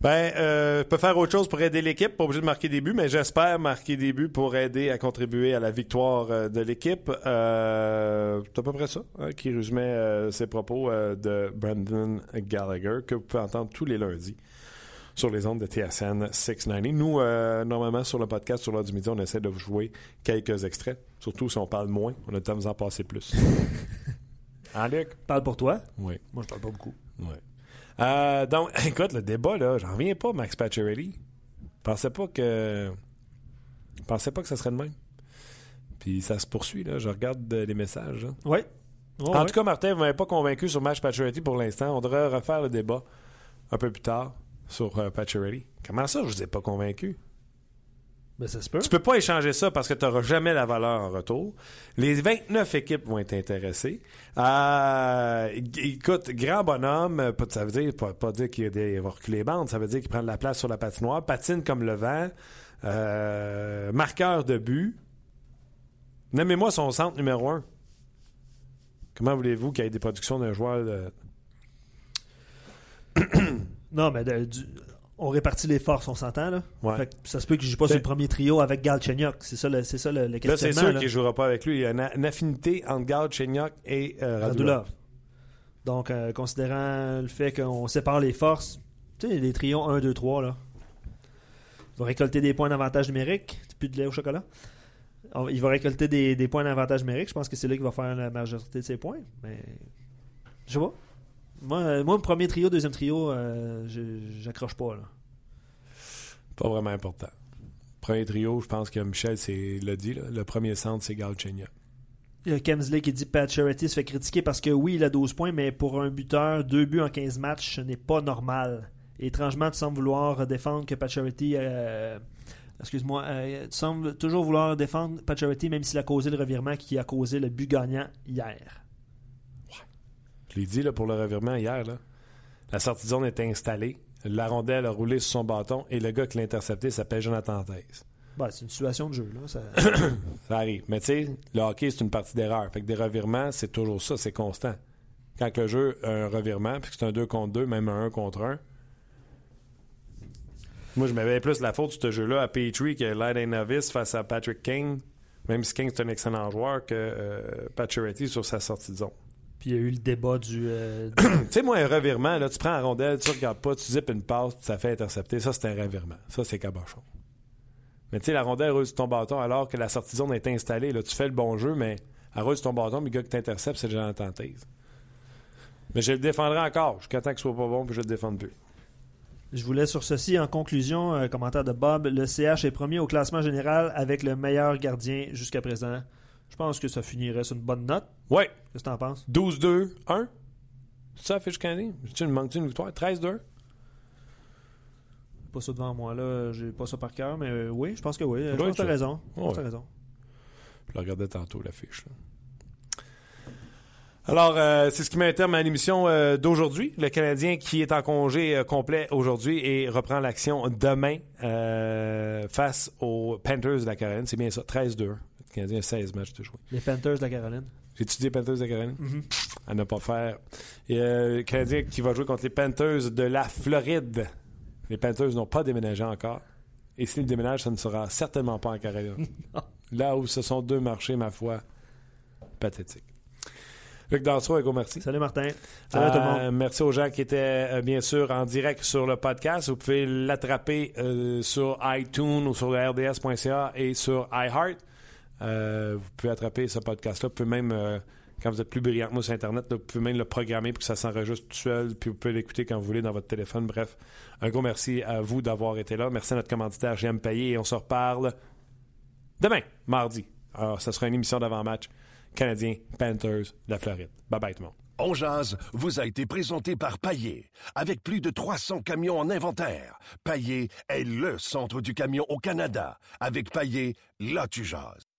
Ben, euh, je peux faire autre chose pour aider l'équipe, pas obligé de marquer des buts, mais j'espère marquer des buts pour aider à contribuer à la victoire euh, de l'équipe. Euh, c'est à peu près ça hein, qui résumait euh, ses propos euh, de Brandon Gallagher, que vous pouvez entendre tous les lundis sur les ondes de TSN 690. Nous, euh, normalement, sur le podcast sur l'heure du midi, on essaie de vous jouer quelques extraits, surtout si on parle moins. On a le temps de vous en passer plus. hein, Luc? Parle pour toi? Oui. Moi, je parle pas beaucoup. Ouais. Euh, donc, écoute, le débat, là, j'en reviens pas, Max Pacioretty. Je pensais pas que. Je pensais pas que ça serait de même. Puis ça se poursuit, là. Je regarde euh, les messages. Oui. en tout cas, Martin, vous m'avez pas convaincu sur Max Pacioretty pour l'instant. On devrait refaire le débat un peu plus tard sur euh, Pacioretty. Comment ça, je vous ai pas convaincu? Ben, ça se peut. Tu peux pas échanger ça parce que tu n'auras jamais la valeur en retour. Les 29 équipes vont être intéressées. Euh, écoute, grand bonhomme, euh, ça veut dire pas, pas dire qu'il va reculer les bandes, ça veut dire qu'il prend de la place sur la patinoire, patine comme le vent, euh, marqueur de but. Nommez-moi son centre numéro un. Comment voulez-vous qu'il y ait des productions d'un joueur de... Non, mais de- du- on répartit les forces, on s'entend, là. Ouais. Fait que ça se peut que je joue pas sur le premier trio avec Galchenyuk. C'est ça le, c'est ça le, le Là, c'est questionnement. sûr qu'il ne jouera pas avec lui. Il y a une, une affinité entre Gard, Chenyok et euh, Radulov. Donc, euh, considérant le fait qu'on sépare les forces, tu sais, les trios 1, 2, 3, là. Il va récolter des points d'avantage numérique. Plus de lait au chocolat. On- Il va récolter des, des points d'avantage numérique. Je pense que c'est là qu'il va faire la majorité de ses points. Mais. Je sais pas. Moi, euh, moi, premier trio, deuxième trio, euh, j'accroche pas, là. Pas vraiment important. Premier trio, je pense que Michel l'a dit. là. Le premier centre, c'est Gard, Chenyok. Il y a Kemsley qui dit Pat Charity se fait critiquer parce que oui, il a 12 points, mais pour un buteur, deux buts en 15 matchs, ce n'est pas normal. Et étrangement, tu sembles vouloir défendre que Pat Charity. euh, excuse-moi. euh, tu sembles toujours vouloir défendre Pat Charity, même s'il a causé le revirement qui a causé le but gagnant hier. Je l'ai dit là, pour le revirement hier. Là. La sortie de zone est installée. La rondelle a roulé sur son bâton et le gars qui l'a intercepté s'appelle Jonathan Taze. Ben, c'est une situation de jeu. Là. Ça- Ça arrive. Mais tu sais, le hockey, c'est une partie d'erreur. Fait que des revirements, c'est toujours ça, c'est constant. Quand le jeu a un revirement, puis que c'est un 2 contre 2, même un 1 contre 1, moi, je m'avais plus la faute de ce jeu-là à Petrie que Light Novice face à Patrick King, même si King est un excellent joueur, que euh, Pacioretty sur sa sortie de zone. Puis il y a eu le débat du. euh, Tu sais, moi, un revirement, là, tu prends la rondelle, tu regardes pas, tu zippes une passe, puis ça fait intercepter. Ça, c'est un revirement. Ça, c'est cabochon. Mais tu sais, la rondelle roule sur ton bâton alors que la sortie zone est installée. Là, tu fais le bon jeu, mais elle roule sur ton bâton, mais le gars qui t'intercepte, c'est Jonathan Taze. Mais je le défendrai encore jusqu'à temps qu'il soit pas bon, puis je le défende plus. Je vous laisse sur ceci. En conclusion, un commentaire de Bob. Le CH est premier au classement général avec le meilleur gardien jusqu'à présent. Je pense que ça finirait sur une bonne note. Ouais, Qu'est-ce que t'en penses? 12-2, 1. C'est ça, fiche canadienne? Tu me manques une victoire? 13-2? pas ça devant moi, là. J'ai pas ça par cœur, mais euh, oui, je pense que oui. Je pense que t'as raison. Je pense que t'as raison. Je le regardais tantôt, l'affiche. là. Alors, euh, c'est ce qui met un terme à l'émission euh, d'aujourd'hui. Le Canadien qui est en congé euh, complet aujourd'hui et reprend l'action demain face aux Panthers de la Caroline. C'est bien ça, 13-2. Le Canadien a 16 matchs de jouer. Les Panthers de la Caroline. J'ai étudié les Panthers de la Caroline. À ne pas faire. Et le Canadien qui va jouer contre les Panthers de la Floride. Les Panthers n'ont pas déménagé encore. Et s'ils déménagent, ça ne sera certainement pas en Caroline. Là où ce sont deux marchés, ma foi, pathétiques. Luc Dansereau, un gros merci. Salut Martin. Salut à tout le monde. Euh, Merci aux gens qui étaient euh, bien sûr en direct sur le podcast. Vous pouvez l'attraper euh, sur iTunes ou sur rds.ca et sur iHeart. Vous pouvez attraper ce podcast-là. Vous pouvez même, quand vous êtes plus brillant que moi sur Internet, là, vous pouvez même le programmer pour que ça s'enregistre tout seul. Puis vous pouvez l'écouter quand vous voulez dans votre téléphone. Bref, un gros merci à vous d'avoir été là. Merci à notre commanditaire GM Payé et on se reparle demain, mardi. Alors, ça sera une émission d'avant-match. Canadien, Panthers, la Floride. Bye bye tout le monde. On jase vous a été présenté par Paillé. Avec plus de 300 camions en inventaire, Paillé est le centre du camion au Canada. Avec Paillé, là tu jases.